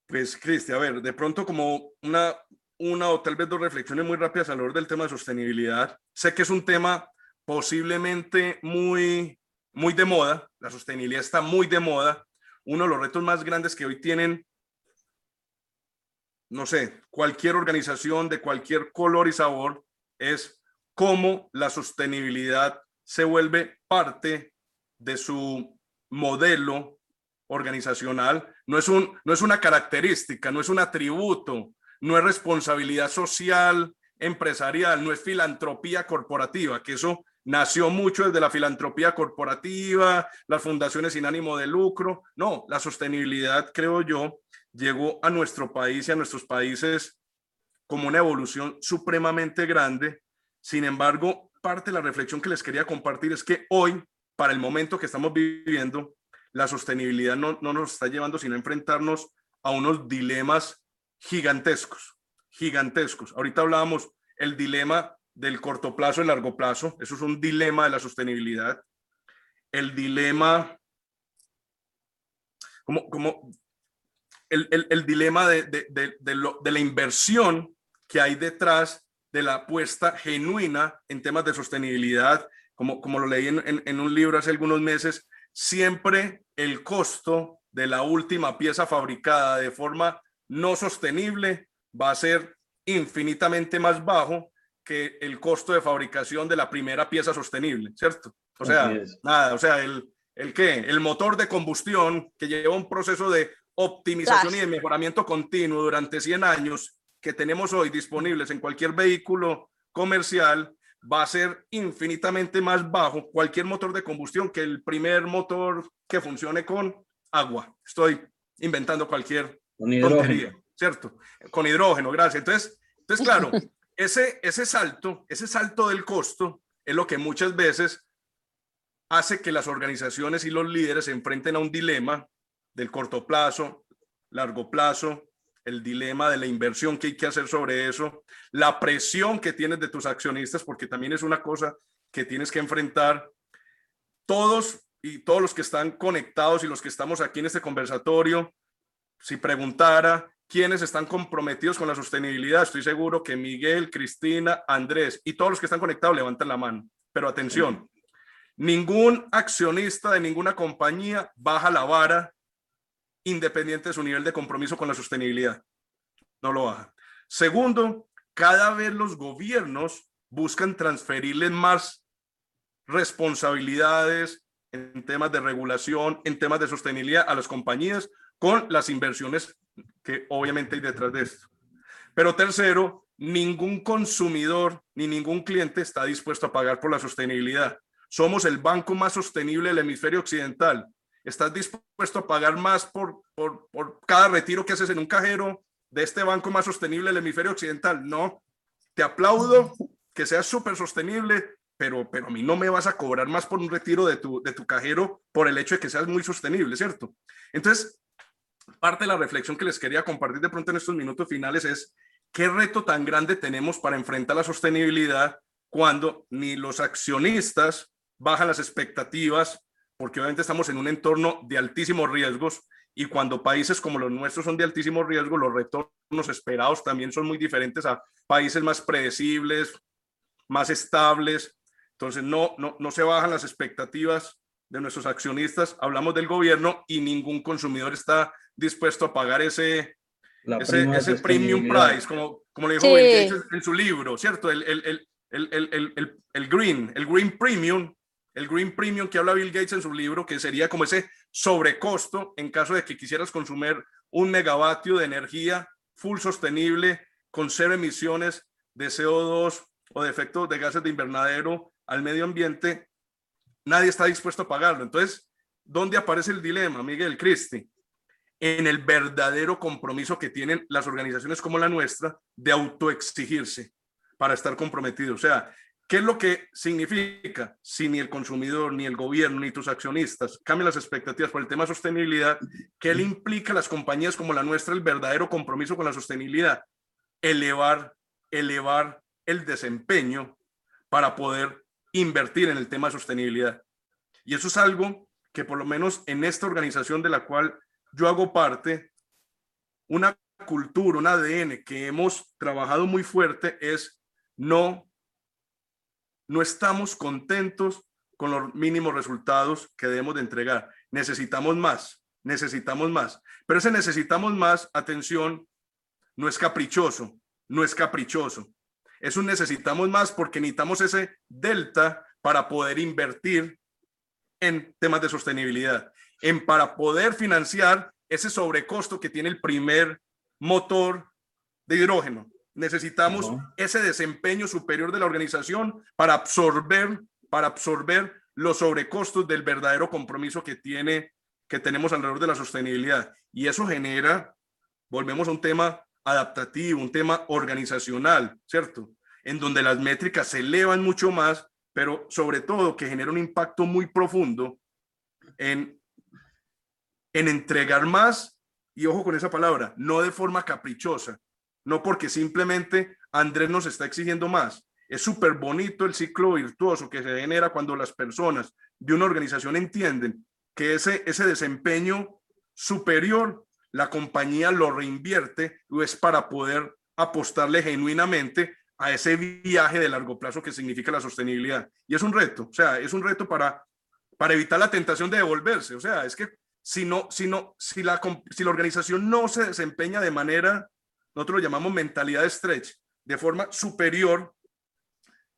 Speaker 3: Pues, Cristi, a ver, de pronto como una, una o tal vez dos reflexiones muy rápidas alrededor del tema de sostenibilidad. Sé que es un tema posiblemente muy, muy de moda, la sostenibilidad está muy de moda. Uno de los retos más grandes que hoy tienen, no sé, cualquier organización de cualquier color y sabor es cómo la sostenibilidad se vuelve parte de su modelo organizacional. No es, un, no es una característica, no es un atributo, no es responsabilidad social, empresarial, no es filantropía corporativa, que eso nació mucho desde la filantropía corporativa, las fundaciones sin ánimo de lucro. No, la sostenibilidad, creo yo, llegó a nuestro país y a nuestros países como una evolución supremamente grande. Sin embargo, parte de la reflexión que les quería compartir es que hoy, para el momento que estamos viviendo, la sostenibilidad no, no nos está llevando sino a enfrentarnos a unos dilemas gigantescos, gigantescos. Ahorita hablábamos el dilema del corto plazo y largo plazo. Eso es un dilema de la sostenibilidad. El dilema, como, como el, el, el dilema de, de, de, de, lo, de la inversión que hay detrás de la apuesta genuina en temas de sostenibilidad, como, como lo leí en, en, en, un libro hace algunos meses, siempre el costo de la última pieza fabricada de forma no sostenible va a ser infinitamente más bajo que el costo de fabricación de la primera pieza sostenible, ¿cierto? O sea, nada, o sea, el, el qué, el motor de combustión que lleva un proceso de optimización claro. y de mejoramiento continuo durante 100 años que tenemos hoy disponibles en cualquier vehículo comercial va a ser infinitamente más bajo cualquier motor de combustión que el primer motor que funcione con agua. Estoy inventando cualquier
Speaker 2: con hidrógeno.
Speaker 3: ¿cierto? Con hidrógeno, gracias. Entonces, entonces claro, ese, ese salto, ese salto del costo es lo que muchas veces hace que las organizaciones y los líderes se enfrenten a un dilema del corto plazo, largo plazo, el dilema de la inversión que hay que hacer sobre eso, la presión que tienes de tus accionistas, porque también es una cosa que tienes que enfrentar. Todos y todos los que están conectados y los que estamos aquí en este conversatorio, si preguntara quiénes están comprometidos con la sostenibilidad, estoy seguro que Miguel, Cristina, Andrés y todos los que están conectados levantan la mano. Pero atención, ningún accionista de ninguna compañía baja la vara independiente de su nivel de compromiso con la sostenibilidad. No lo baja. Segundo, cada vez los gobiernos buscan transferirles más responsabilidades en temas de regulación, en temas de sostenibilidad a las compañías con las inversiones que obviamente hay detrás de esto. Pero tercero, ningún consumidor ni ningún cliente está dispuesto a pagar por la sostenibilidad. Somos el banco más sostenible del hemisferio occidental. ¿Estás dispuesto a pagar más por, por, por cada retiro que haces en un cajero de este banco más sostenible del hemisferio occidental? No. Te aplaudo que seas súper sostenible, pero, pero a mí no me vas a cobrar más por un retiro de tu, de tu cajero por el hecho de que seas muy sostenible, ¿cierto? Entonces, parte de la reflexión que les quería compartir de pronto en estos minutos finales es qué reto tan grande tenemos para enfrentar la sostenibilidad cuando ni los accionistas bajan las expectativas, porque obviamente estamos en un entorno de altísimos riesgos y cuando países como los nuestros son de altísimo riesgo, los retornos esperados también son muy diferentes a países más predecibles, más estables. Entonces no, no, no se bajan las expectativas de nuestros accionistas, hablamos del gobierno y ningún consumidor está dispuesto a pagar ese, ese, ese premium price, como, como le dijo sí. en, en su libro, ¿cierto? El, el, el, el, el, el green, el green premium el Green Premium que habla Bill Gates en su libro, que sería como ese sobrecosto en caso de que quisieras consumir un megavatio de energía full sostenible con cero emisiones de CO2 o de efectos de gases de invernadero al medio ambiente, nadie está dispuesto a pagarlo. Entonces, ¿dónde aparece el dilema, Miguel Cristi? En el verdadero compromiso que tienen las organizaciones como la nuestra de autoexigirse para estar comprometidos. O sea, ¿Qué es lo que significa? Si ni el consumidor, ni el gobierno, ni tus accionistas cambian las expectativas por el tema de sostenibilidad, ¿qué le implica a las compañías como la nuestra el verdadero compromiso con la sostenibilidad? Elevar, elevar el desempeño para poder invertir en el tema de sostenibilidad. Y eso es algo que por lo menos en esta organización de la cual yo hago parte, una cultura, un ADN que hemos trabajado muy fuerte es no no estamos contentos con los mínimos resultados que debemos de entregar. Necesitamos más, necesitamos más. Pero ese necesitamos más, atención, no es caprichoso, no es caprichoso. Es un necesitamos más porque necesitamos ese delta para poder invertir en temas de sostenibilidad, en para poder financiar ese sobrecosto que tiene el primer motor de hidrógeno. Necesitamos ese desempeño superior de la organización para absorber, para absorber los sobrecostos del verdadero compromiso que tiene, que tenemos alrededor de la sostenibilidad. Y eso genera, volvemos a un tema adaptativo, un tema organizacional, ¿cierto? En donde las métricas se elevan mucho más, pero sobre todo que genera un impacto muy profundo en, en entregar más, y ojo con esa palabra, no de forma caprichosa, no porque simplemente Andrés nos está exigiendo más. Es súper bonito el ciclo virtuoso que se genera cuando las personas de una organización entienden que ese, ese desempeño superior, la compañía lo reinvierte o es para poder apostarle genuinamente a ese viaje de largo plazo que significa la sostenibilidad. Y es un reto, o sea, es un reto para, para evitar la tentación de devolverse. O sea, es que si, no, si, no, si, la, si la organización no se desempeña de manera nosotros lo llamamos mentalidad de stretch, de forma superior,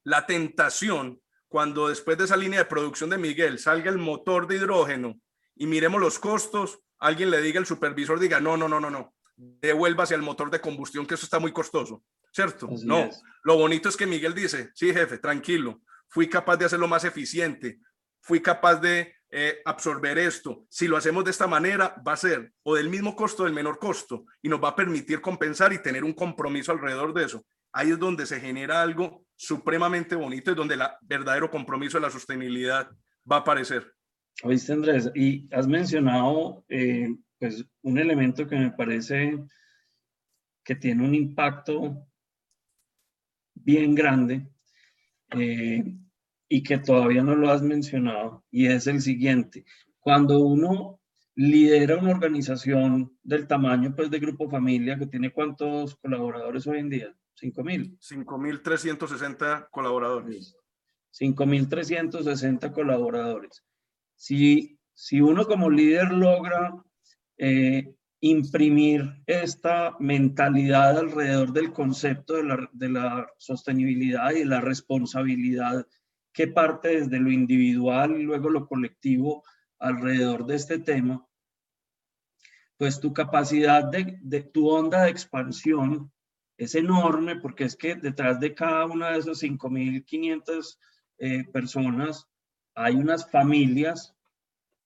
Speaker 3: la tentación, cuando después de esa línea de producción de Miguel salga el motor de hidrógeno y miremos los costos, alguien le diga, el supervisor diga, no, no, no, no, no, devuélvase al motor de combustión, que eso está muy costoso, ¿cierto? no, lo bonito es que Miguel dice, sí, jefe, tranquilo, fui capaz de hacerlo más eficiente, fui capaz de eh, absorber esto. Si lo hacemos de esta manera, va a ser o del mismo costo del menor costo y nos va a permitir compensar y tener un compromiso alrededor de eso. Ahí es donde se genera algo supremamente bonito y donde el verdadero compromiso de la sostenibilidad va a aparecer.
Speaker 2: Oíste, Andrés, y has mencionado eh, pues, un elemento que me parece que tiene un impacto bien grande. Eh, y que todavía no lo has mencionado, y es el siguiente. Cuando uno lidera una organización del tamaño pues, de Grupo Familia, que tiene cuántos colaboradores hoy en día? 5.000.
Speaker 3: 5.360 colaboradores.
Speaker 2: 5.360 colaboradores. Si, si uno como líder logra eh, imprimir esta mentalidad alrededor del concepto de la, de la sostenibilidad y de la responsabilidad qué parte desde lo individual y luego lo colectivo alrededor de este tema, pues tu capacidad de, de, tu onda de expansión es enorme porque es que detrás de cada una de esas 5.500 eh, personas hay unas familias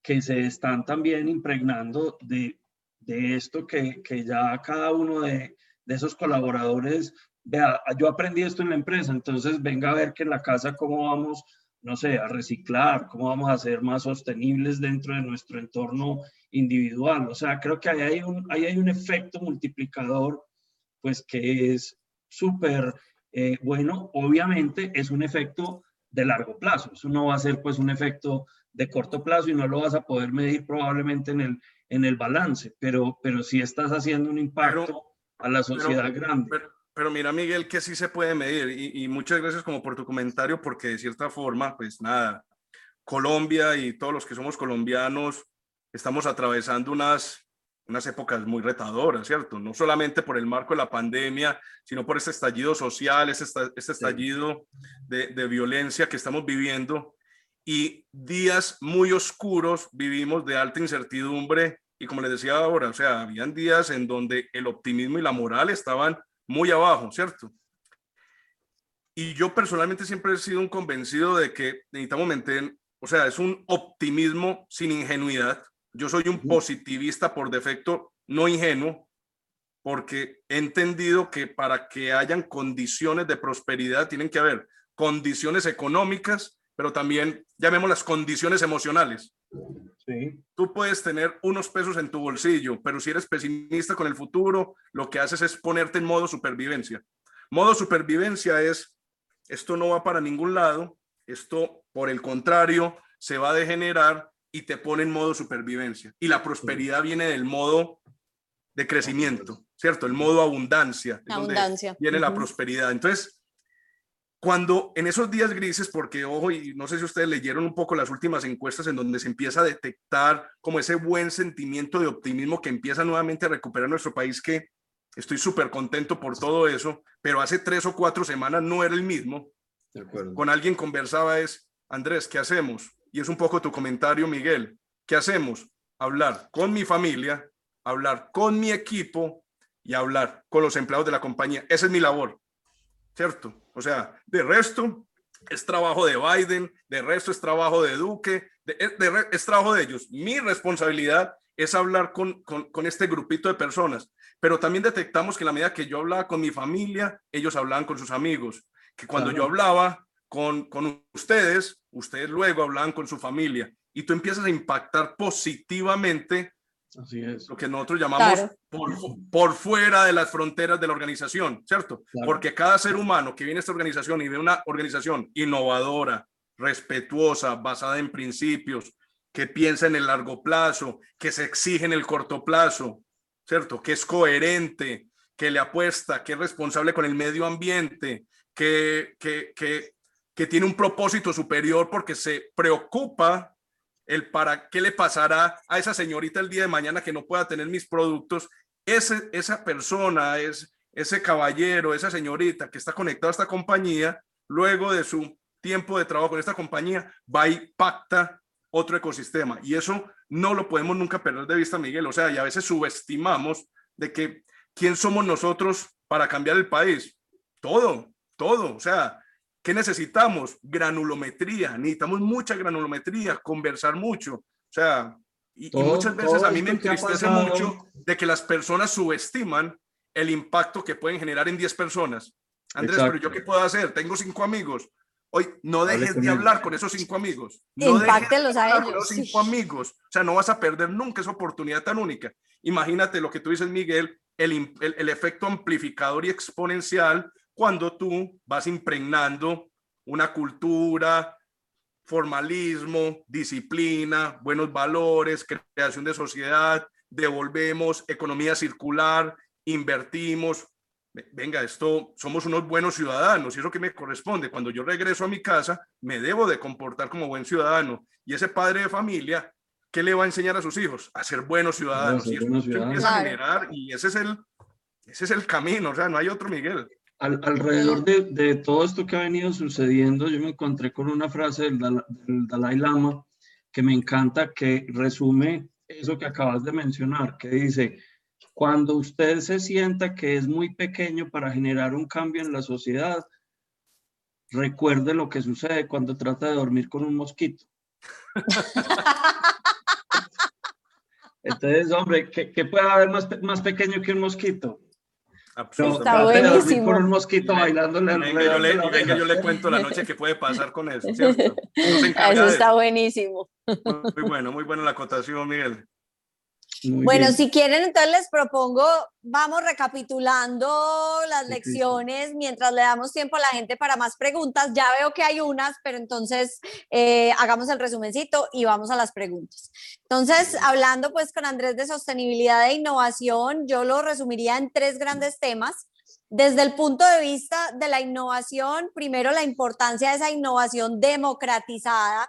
Speaker 2: que se están también impregnando de, de esto que, que, ya cada uno de, de esos colaboradores vea, yo aprendí esto en la empresa, entonces venga a ver que en la casa cómo vamos, no sé, a reciclar, cómo vamos a ser más sostenibles dentro de nuestro entorno individual. O sea, creo que ahí hay un, ahí hay un efecto multiplicador, pues que es súper eh, bueno. Obviamente es un efecto de largo plazo, eso no va a ser pues un efecto de corto plazo y no lo vas a poder medir probablemente en el, en el balance, pero, pero sí estás haciendo un impacto a la sociedad grande.
Speaker 3: Pero mira, Miguel, que sí se puede medir y, muchas gracias como por tu comentario, porque de cierta forma, pues nada, Colombia y todos los que somos colombianos estamos atravesando unas, unas épocas muy retadoras, ¿cierto? No solamente por el marco de la pandemia, sino por este estallido social, este, este estallido de, de, violencia que estamos viviendo. y días muy oscuros vivimos de alta incertidumbre y como les decía ahora, o sea, habían días en donde el optimismo y la moral estaban muy abajo, ¿cierto? Y yo personalmente siempre he sido un convencido de que necesitamos mantener, o sea, es un optimismo sin ingenuidad. Yo soy un positivista por defecto, no ingenuo, porque he entendido que para que hayan condiciones de prosperidad tienen que haber condiciones económicas, pero también llamemos las condiciones emocionales. Sí. Tú puedes tener unos pesos en tu bolsillo, pero si eres pesimista con el futuro, lo que haces es ponerte en modo supervivencia. Modo supervivencia es esto no va para ningún lado, esto por el contrario se va a degenerar y te pone en modo supervivencia. Y la prosperidad viene del modo de crecimiento, ¿cierto? El modo abundancia.
Speaker 1: abundancia.
Speaker 3: Viene la prosperidad. Entonces, cuando en esos días grises, porque ojo, y no sé si ustedes leyeron un poco las últimas encuestas en donde se empieza a detectar como ese buen sentimiento de optimismo que empieza nuevamente a recuperar nuestro país, que Estoy súper contento por todo eso, pero hace tres o cuatro semanas no era el mismo. Con alguien conversaba es, Andrés, ¿qué hacemos? Y es un poco tu comentario, Miguel. ¿Qué hacemos? Hablar con mi familia, hablar con mi equipo y hablar con los empleados de la compañía. Esa es mi labor, ¿cierto? O sea, de resto es trabajo de Biden, de resto es trabajo de Duque, de, es trabajo de ellos. Mi responsabilidad es hablar con, con, con, este grupito de personas pero también detectamos que en la medida que yo hablaba con mi familia, ellos hablaban con sus amigos, que cuando yo hablaba con, con ustedes, ustedes luego hablaban con su familia y tú empiezas a impactar positivamente
Speaker 2: Así es.
Speaker 3: lo que nosotros llamamos por, por, fuera de las fronteras de la organización, ¿cierto? Porque cada ser humano que viene a esta organización y ve una organización innovadora, respetuosa, basada en principios, que piensa en el largo plazo, que se exige en el corto plazo, ¿cierto? Que es coherente, que le apuesta, que es responsable con el medio ambiente, que, que, que, que tiene un propósito superior porque se preocupa el para qué le pasará a esa señorita el día de mañana que no pueda tener mis productos. Ese, esa persona, es, ese caballero, esa señorita que está conectado a esta compañía, luego de su tiempo de trabajo con esta compañía, va y pacta otro ecosistema. Y eso no lo podemos nunca perder de vista, Miguel. O sea, y a veces subestimamos de que quién somos nosotros para cambiar el país. Todo, todo. O sea, ¿qué necesitamos? Granulometría. Necesitamos mucha granulometría, conversar mucho. O sea, y, muchas veces a mí me entristece mucho de que las personas subestiman el impacto que pueden generar en 10 personas. Andrés, pero yo qué puedo hacer? Tengo cinco amigos. Hoy no dejes de hablar con esos cinco amigos. No
Speaker 1: Impáctelos a ellos. Con
Speaker 3: esos cinco amigos. O sea, no vas a perder nunca esa oportunidad tan única. Imagínate lo que tú dices, Miguel, el, el, el efecto amplificador y exponencial cuando tú vas impregnando una cultura, formalismo, disciplina, buenos valores, creación de sociedad, devolvemos, economía circular, invertimos, venga, esto somos unos buenos ciudadanos y eso que me corresponde. Cuando yo regreso a mi casa, me debo de comportar como buen ciudadano. Y ese padre de familia, ¿qué le va a enseñar a sus hijos? A ser buenos ciudadanos. y eso empieza a generar y ese es el, ese es el camino, o sea, no hay otro Miguel.
Speaker 2: Alrededor de, de, todo esto que ha venido sucediendo, yo me encontré con una frase del, del Dalai Lama que me encanta, que resume eso que acabas de mencionar, que dice, cuando usted se sienta que es muy pequeño para generar un cambio en la sociedad, recuerde lo que sucede cuando trata de dormir con un mosquito. Entonces, hombre, ¿qué, qué puede haber más, más, pequeño que un mosquito?
Speaker 1: Está buenísimo.
Speaker 2: Con un mosquito bailando.
Speaker 3: Venga, yo le, venga, yo le cuento la noche que puede pasar con eso, ¿cierto?
Speaker 1: Eso está buenísimo.
Speaker 3: Muy bueno, muy buena la acotación, Miguel
Speaker 1: bueno, si quieren, entonces les propongo, vamos recapitulando las lecciones mientras le damos tiempo a la gente para más preguntas. Ya veo que hay unas, pero entonces eh, hagamos el resumencito y vamos a las preguntas. Entonces, hablando pues con Andrés de sostenibilidad e innovación, yo lo resumiría en tres grandes temas. Desde el punto de vista de la innovación, primero la importancia de esa innovación democratizada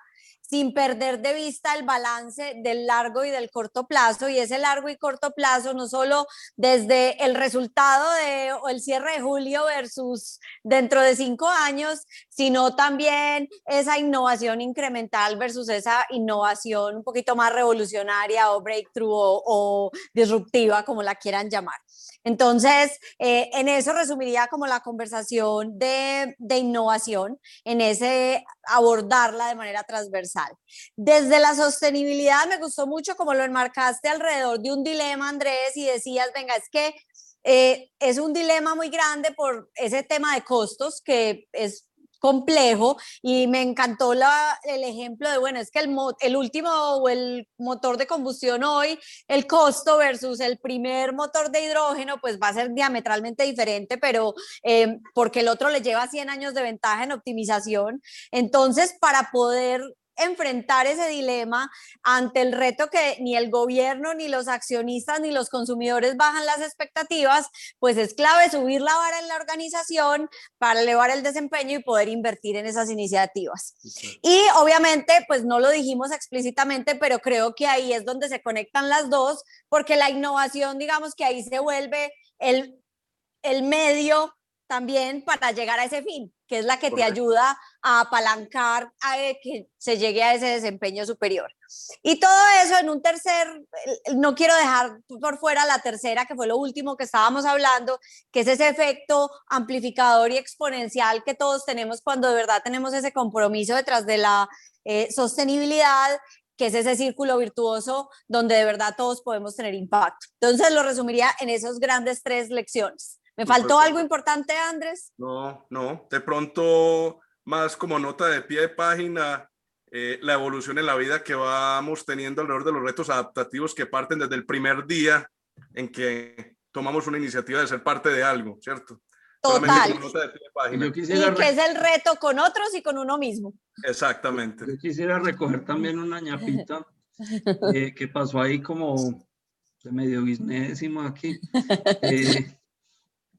Speaker 1: sin perder de vista el balance del largo y del corto plazo. Y ese largo y corto plazo, no solo desde el resultado de, o el cierre de julio versus dentro de cinco años, sino también esa innovación incremental versus esa innovación un poquito más revolucionaria o breakthrough o, disruptiva, como la quieran llamar. Entonces, eh, en eso resumiría como la conversación de, innovación, en ese abordarla de manera transversal. Desde la sostenibilidad me gustó mucho como lo enmarcaste alrededor de un dilema, Andrés, y decías, venga, es que eh, es un dilema muy grande por ese tema de costos que es complejo y me encantó la, el ejemplo de, bueno, es que el, el último o el motor de combustión hoy, el costo versus el primer motor de hidrógeno, pues va a ser diametralmente diferente, pero eh, porque el otro le lleva 100 años de ventaja en optimización. Entonces, para poder enfrentar ese dilema ante el reto que ni el gobierno, ni los accionistas, ni los consumidores bajan las expectativas, pues es clave subir la vara en la organización para elevar el desempeño y poder invertir en esas iniciativas. Y obviamente, pues no lo dijimos explícitamente, pero creo que ahí es donde se conectan las dos, porque la innovación, digamos que ahí se vuelve el, el medio también para llegar a ese fin, que es la que te ayuda a apalancar a que se llegue a ese desempeño superior. Y todo eso en un tercer, no quiero dejar por fuera la tercera, que fue lo último que estábamos hablando, que es ese efecto amplificador y exponencial que todos tenemos cuando de verdad tenemos ese compromiso detrás de la eh, sostenibilidad que es ese círculo virtuoso donde de verdad todos podemos tener impacto. Entonces lo resumiría en esas grandes tres lecciones. ¿Me faltó algo importante, Andrés?
Speaker 3: No, no. De pronto, más como nota de pie de página, eh, la evolución en la vida que vamos teniendo alrededor de los retos adaptativos que parten desde el primer día en que tomamos una iniciativa de ser parte de algo, ¿cierto?
Speaker 1: Total. y que es el reto con otros y con uno mismo.
Speaker 3: Exactamente.
Speaker 2: Yo quisiera recoger también una ñapita eh, que pasó ahí como de medio bisnésimo aquí. Eh,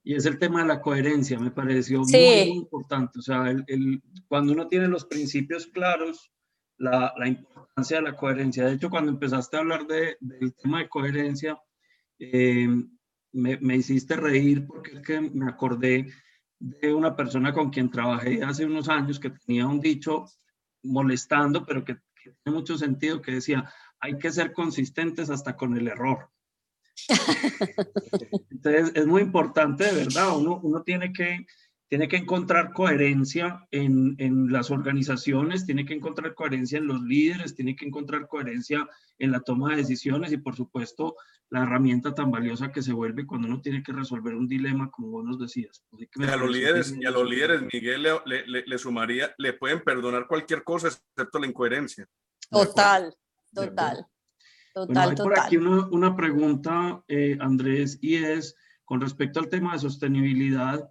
Speaker 2: y es el tema de la coherencia, me pareció muy, importante. O sea, el, cuando uno tiene los principios claros, la, la, importancia de la coherencia. De hecho, cuando empezaste a hablar de, del tema de coherencia, eh, me, me, hiciste reír porque es que me acordé de una persona con quien trabajé hace unos años que tenía un dicho molestando, pero que, que tiene mucho sentido, que decía, hay que ser consistentes hasta con el error. Entonces, es muy importante, de verdad, uno, uno tiene, que, tiene que encontrar coherencia en, en, las organizaciones, tiene que encontrar coherencia en los líderes, tiene que encontrar coherencia en la toma de decisiones y, por supuesto, la herramienta tan valiosa que se vuelve cuando uno tiene que resolver un dilema, como vos nos decías.
Speaker 3: Y a los líderes, y a los líderes, Miguel, le, le, le sumaría, le pueden perdonar cualquier cosa excepto la incoherencia.
Speaker 1: Total, total. Total,
Speaker 2: hay por aquí una, pregunta, eh, Andrés, y es con respecto al tema de sostenibilidad,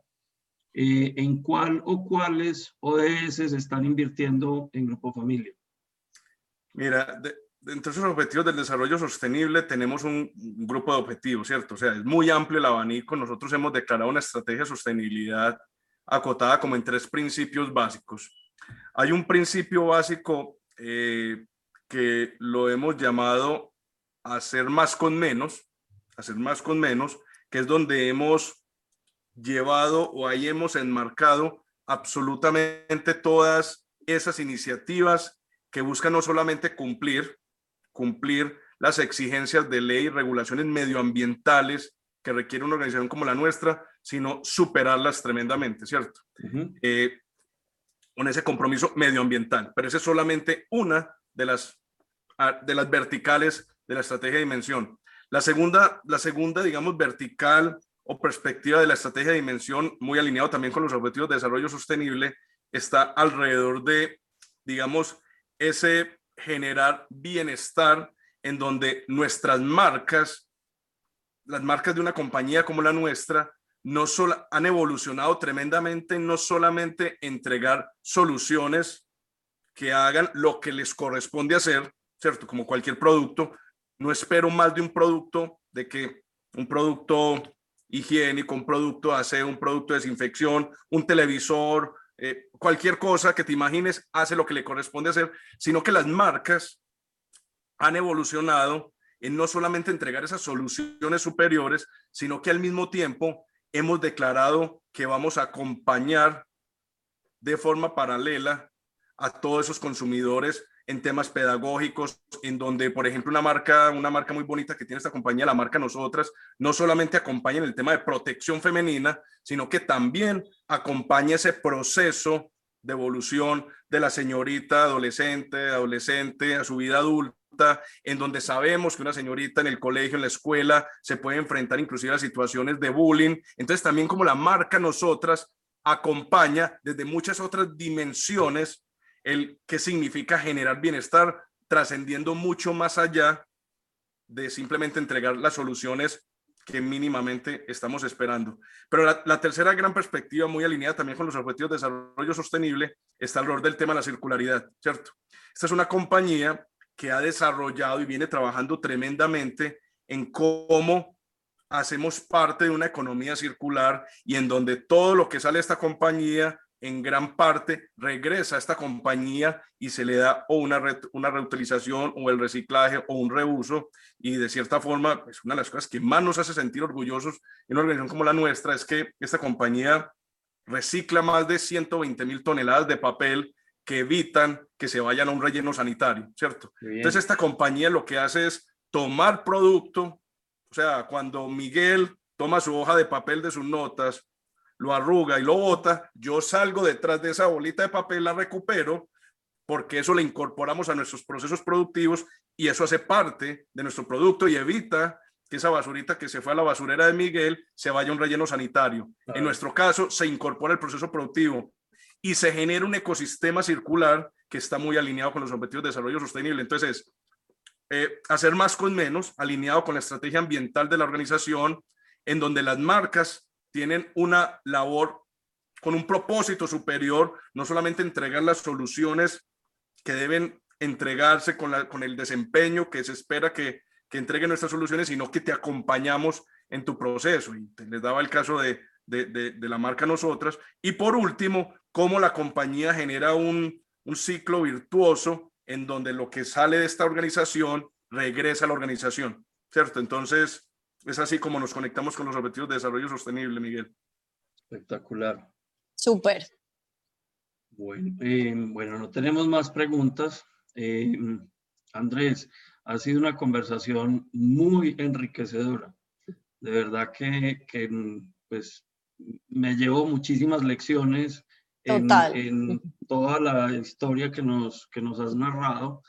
Speaker 2: eh, ¿en cuál o cuáles ODS están invirtiendo en Grupo Familia?
Speaker 3: Mira, de, entre esos objetivos del desarrollo sostenible tenemos un, un, grupo de objetivos, ¿cierto? O sea, es muy amplio el abanico. Nosotros hemos declarado una estrategia de sostenibilidad acotada como en tres principios básicos. Hay un principio básico eh, que lo hemos llamado hacer más con menos, hacer más con menos, que es donde hemos llevado o ahí hemos enmarcado absolutamente todas esas iniciativas que buscan no solamente cumplir, cumplir las exigencias de ley y regulaciones medioambientales que requiere una organización como la nuestra, sino superarlas tremendamente, ¿cierto? Eh, con ese compromiso medioambiental, pero esa es solamente una de las, ah, de las verticales de la estrategia de dimensión. La segunda, la segunda, digamos, vertical o perspectiva de la estrategia de dimensión, muy alineado también con los objetivos de desarrollo sostenible, está alrededor de, digamos, ese generar bienestar en donde nuestras marcas, las marcas de una compañía como la nuestra, no solo han evolucionado tremendamente, no solamente entregar soluciones que hagan lo que les corresponde hacer, ¿cierto? Como cualquier producto, no espero más de un producto, de que un producto higiénico, un producto de un producto de desinfección, un televisor, eh, cualquier cosa que te imagines hace lo que le corresponde hacer, sino que las marcas han evolucionado en no solamente entregar esas soluciones superiores, sino que al mismo tiempo hemos declarado que vamos a acompañar de forma paralela a todos esos consumidores en temas pedagógicos, en donde, por ejemplo, una marca, una marca muy bonita que tiene esta compañía, la marca Nosotras, no solamente acompaña en el tema de protección femenina, sino que también acompaña ese proceso de evolución de la señorita adolescente, adolescente a su vida adulta en donde sabemos que una señorita en el colegio, en la escuela, se puede enfrentar inclusive a situaciones de bullying. Entonces también como la marca nosotras acompaña desde muchas otras dimensiones el que significa generar bienestar, trascendiendo mucho más allá de simplemente entregar las soluciones que mínimamente estamos esperando. Pero la, la, tercera gran perspectiva, muy alineada también con los objetivos de desarrollo sostenible, está alrededor del tema de la circularidad, ¿cierto? Esta es una compañía que ha desarrollado y viene trabajando tremendamente en cómo hacemos parte de una economía circular y en donde todo lo que sale de esta compañía en gran parte regresa a esta compañía y se le da o una, una reutilización o el reciclaje o un reuso y de cierta forma es pues, una de las cosas que más nos hace sentir orgullosos en una organización como la nuestra es que esta compañía recicla más de 120 mil toneladas de papel que evitan que se vayan a un relleno sanitario, ¿cierto? Entonces esta compañía lo que hace es tomar producto, o sea, cuando Miguel toma su hoja de papel de sus notas, lo arruga y lo bota, yo salgo detrás de esa bolita de papel, la recupero, porque eso le incorporamos a nuestros procesos productivos y eso hace parte de nuestro producto y evita que esa basurita que se fue a la basurera de Miguel se vaya a un relleno sanitario. En nuestro caso, se incorpora el proceso productivo y se genera un ecosistema circular que está muy alineado con los objetivos de desarrollo sostenible. Entonces, eh, hacer más con menos, alineado con la estrategia ambiental de la organización, en donde las marcas tienen una labor con un propósito superior, no solamente entregar las soluciones que deben entregarse con, la, con el desempeño que se espera que, que entreguen nuestras soluciones, sino que te acompañamos en tu proceso. Y les daba el caso de, de, de, de la marca Nosotras. Y por último, cómo la compañía genera un, un ciclo virtuoso en donde lo que sale de esta organización regresa a la organización, ¿cierto? Entonces, es así como nos conectamos con los objetivos de desarrollo sostenible, Miguel.
Speaker 2: Espectacular.
Speaker 1: Súper.
Speaker 2: Bueno, eh, bueno, no tenemos más preguntas. Eh, Andrés, ha sido una conversación muy enriquecedora. De verdad que, que pues, me llevo muchísimas lecciones en, en, toda la historia que nos, que nos has narrado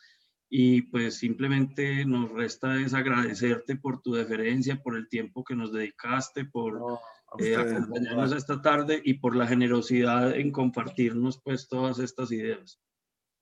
Speaker 2: y pues simplemente nos resta es agradecerte por tu deferencia, por el tiempo que nos dedicaste, por no, eh, acompañarnos esta tarde y por la generosidad en compartirnos pues todas estas ideas.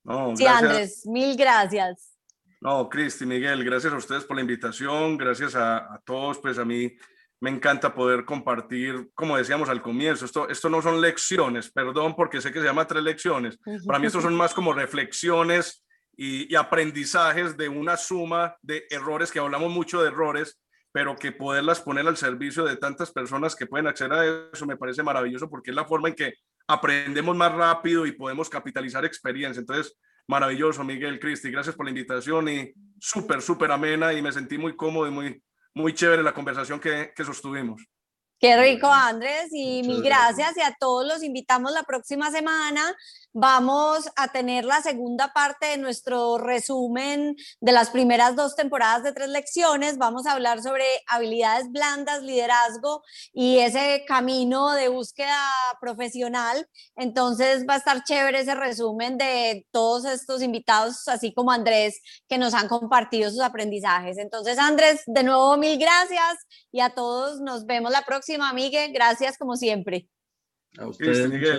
Speaker 1: No, sí, Andrés, mil gracias.
Speaker 3: No, Cristi, Miguel, gracias a ustedes por la invitación, gracias a, a todos, pues a mí me encanta poder compartir, como decíamos al comienzo, esto, esto no son lecciones, perdón porque sé que se llama tres lecciones, para mí esto son más como reflexiones y, y, aprendizajes de una suma de errores, que hablamos mucho de errores, pero que poderlas poner al servicio de tantas personas que pueden acceder a eso me parece maravilloso porque es la forma en que aprendemos más rápido y podemos capitalizar experiencia. Entonces, maravilloso, Miguel, Cristi, gracias por la invitación y súper, súper amena y me sentí muy cómodo y muy, muy chévere la conversación que, que sostuvimos.
Speaker 1: Qué rico, Andrés, y mil gracias. Y a todos los invitamos la próxima semana. Vamos a tener la segunda parte de nuestro resumen de las primeras dos temporadas de tres lecciones. Vamos a hablar sobre habilidades blandas, liderazgo y ese camino de búsqueda profesional. Entonces va a estar chévere ese resumen de todos estos invitados, así como Andrés, que nos han compartido sus aprendizajes. Entonces, Andrés, de nuevo, mil gracias y a todos nos vemos la próxima Miguel. Gracias como siempre.
Speaker 2: A ustedes, Miguel.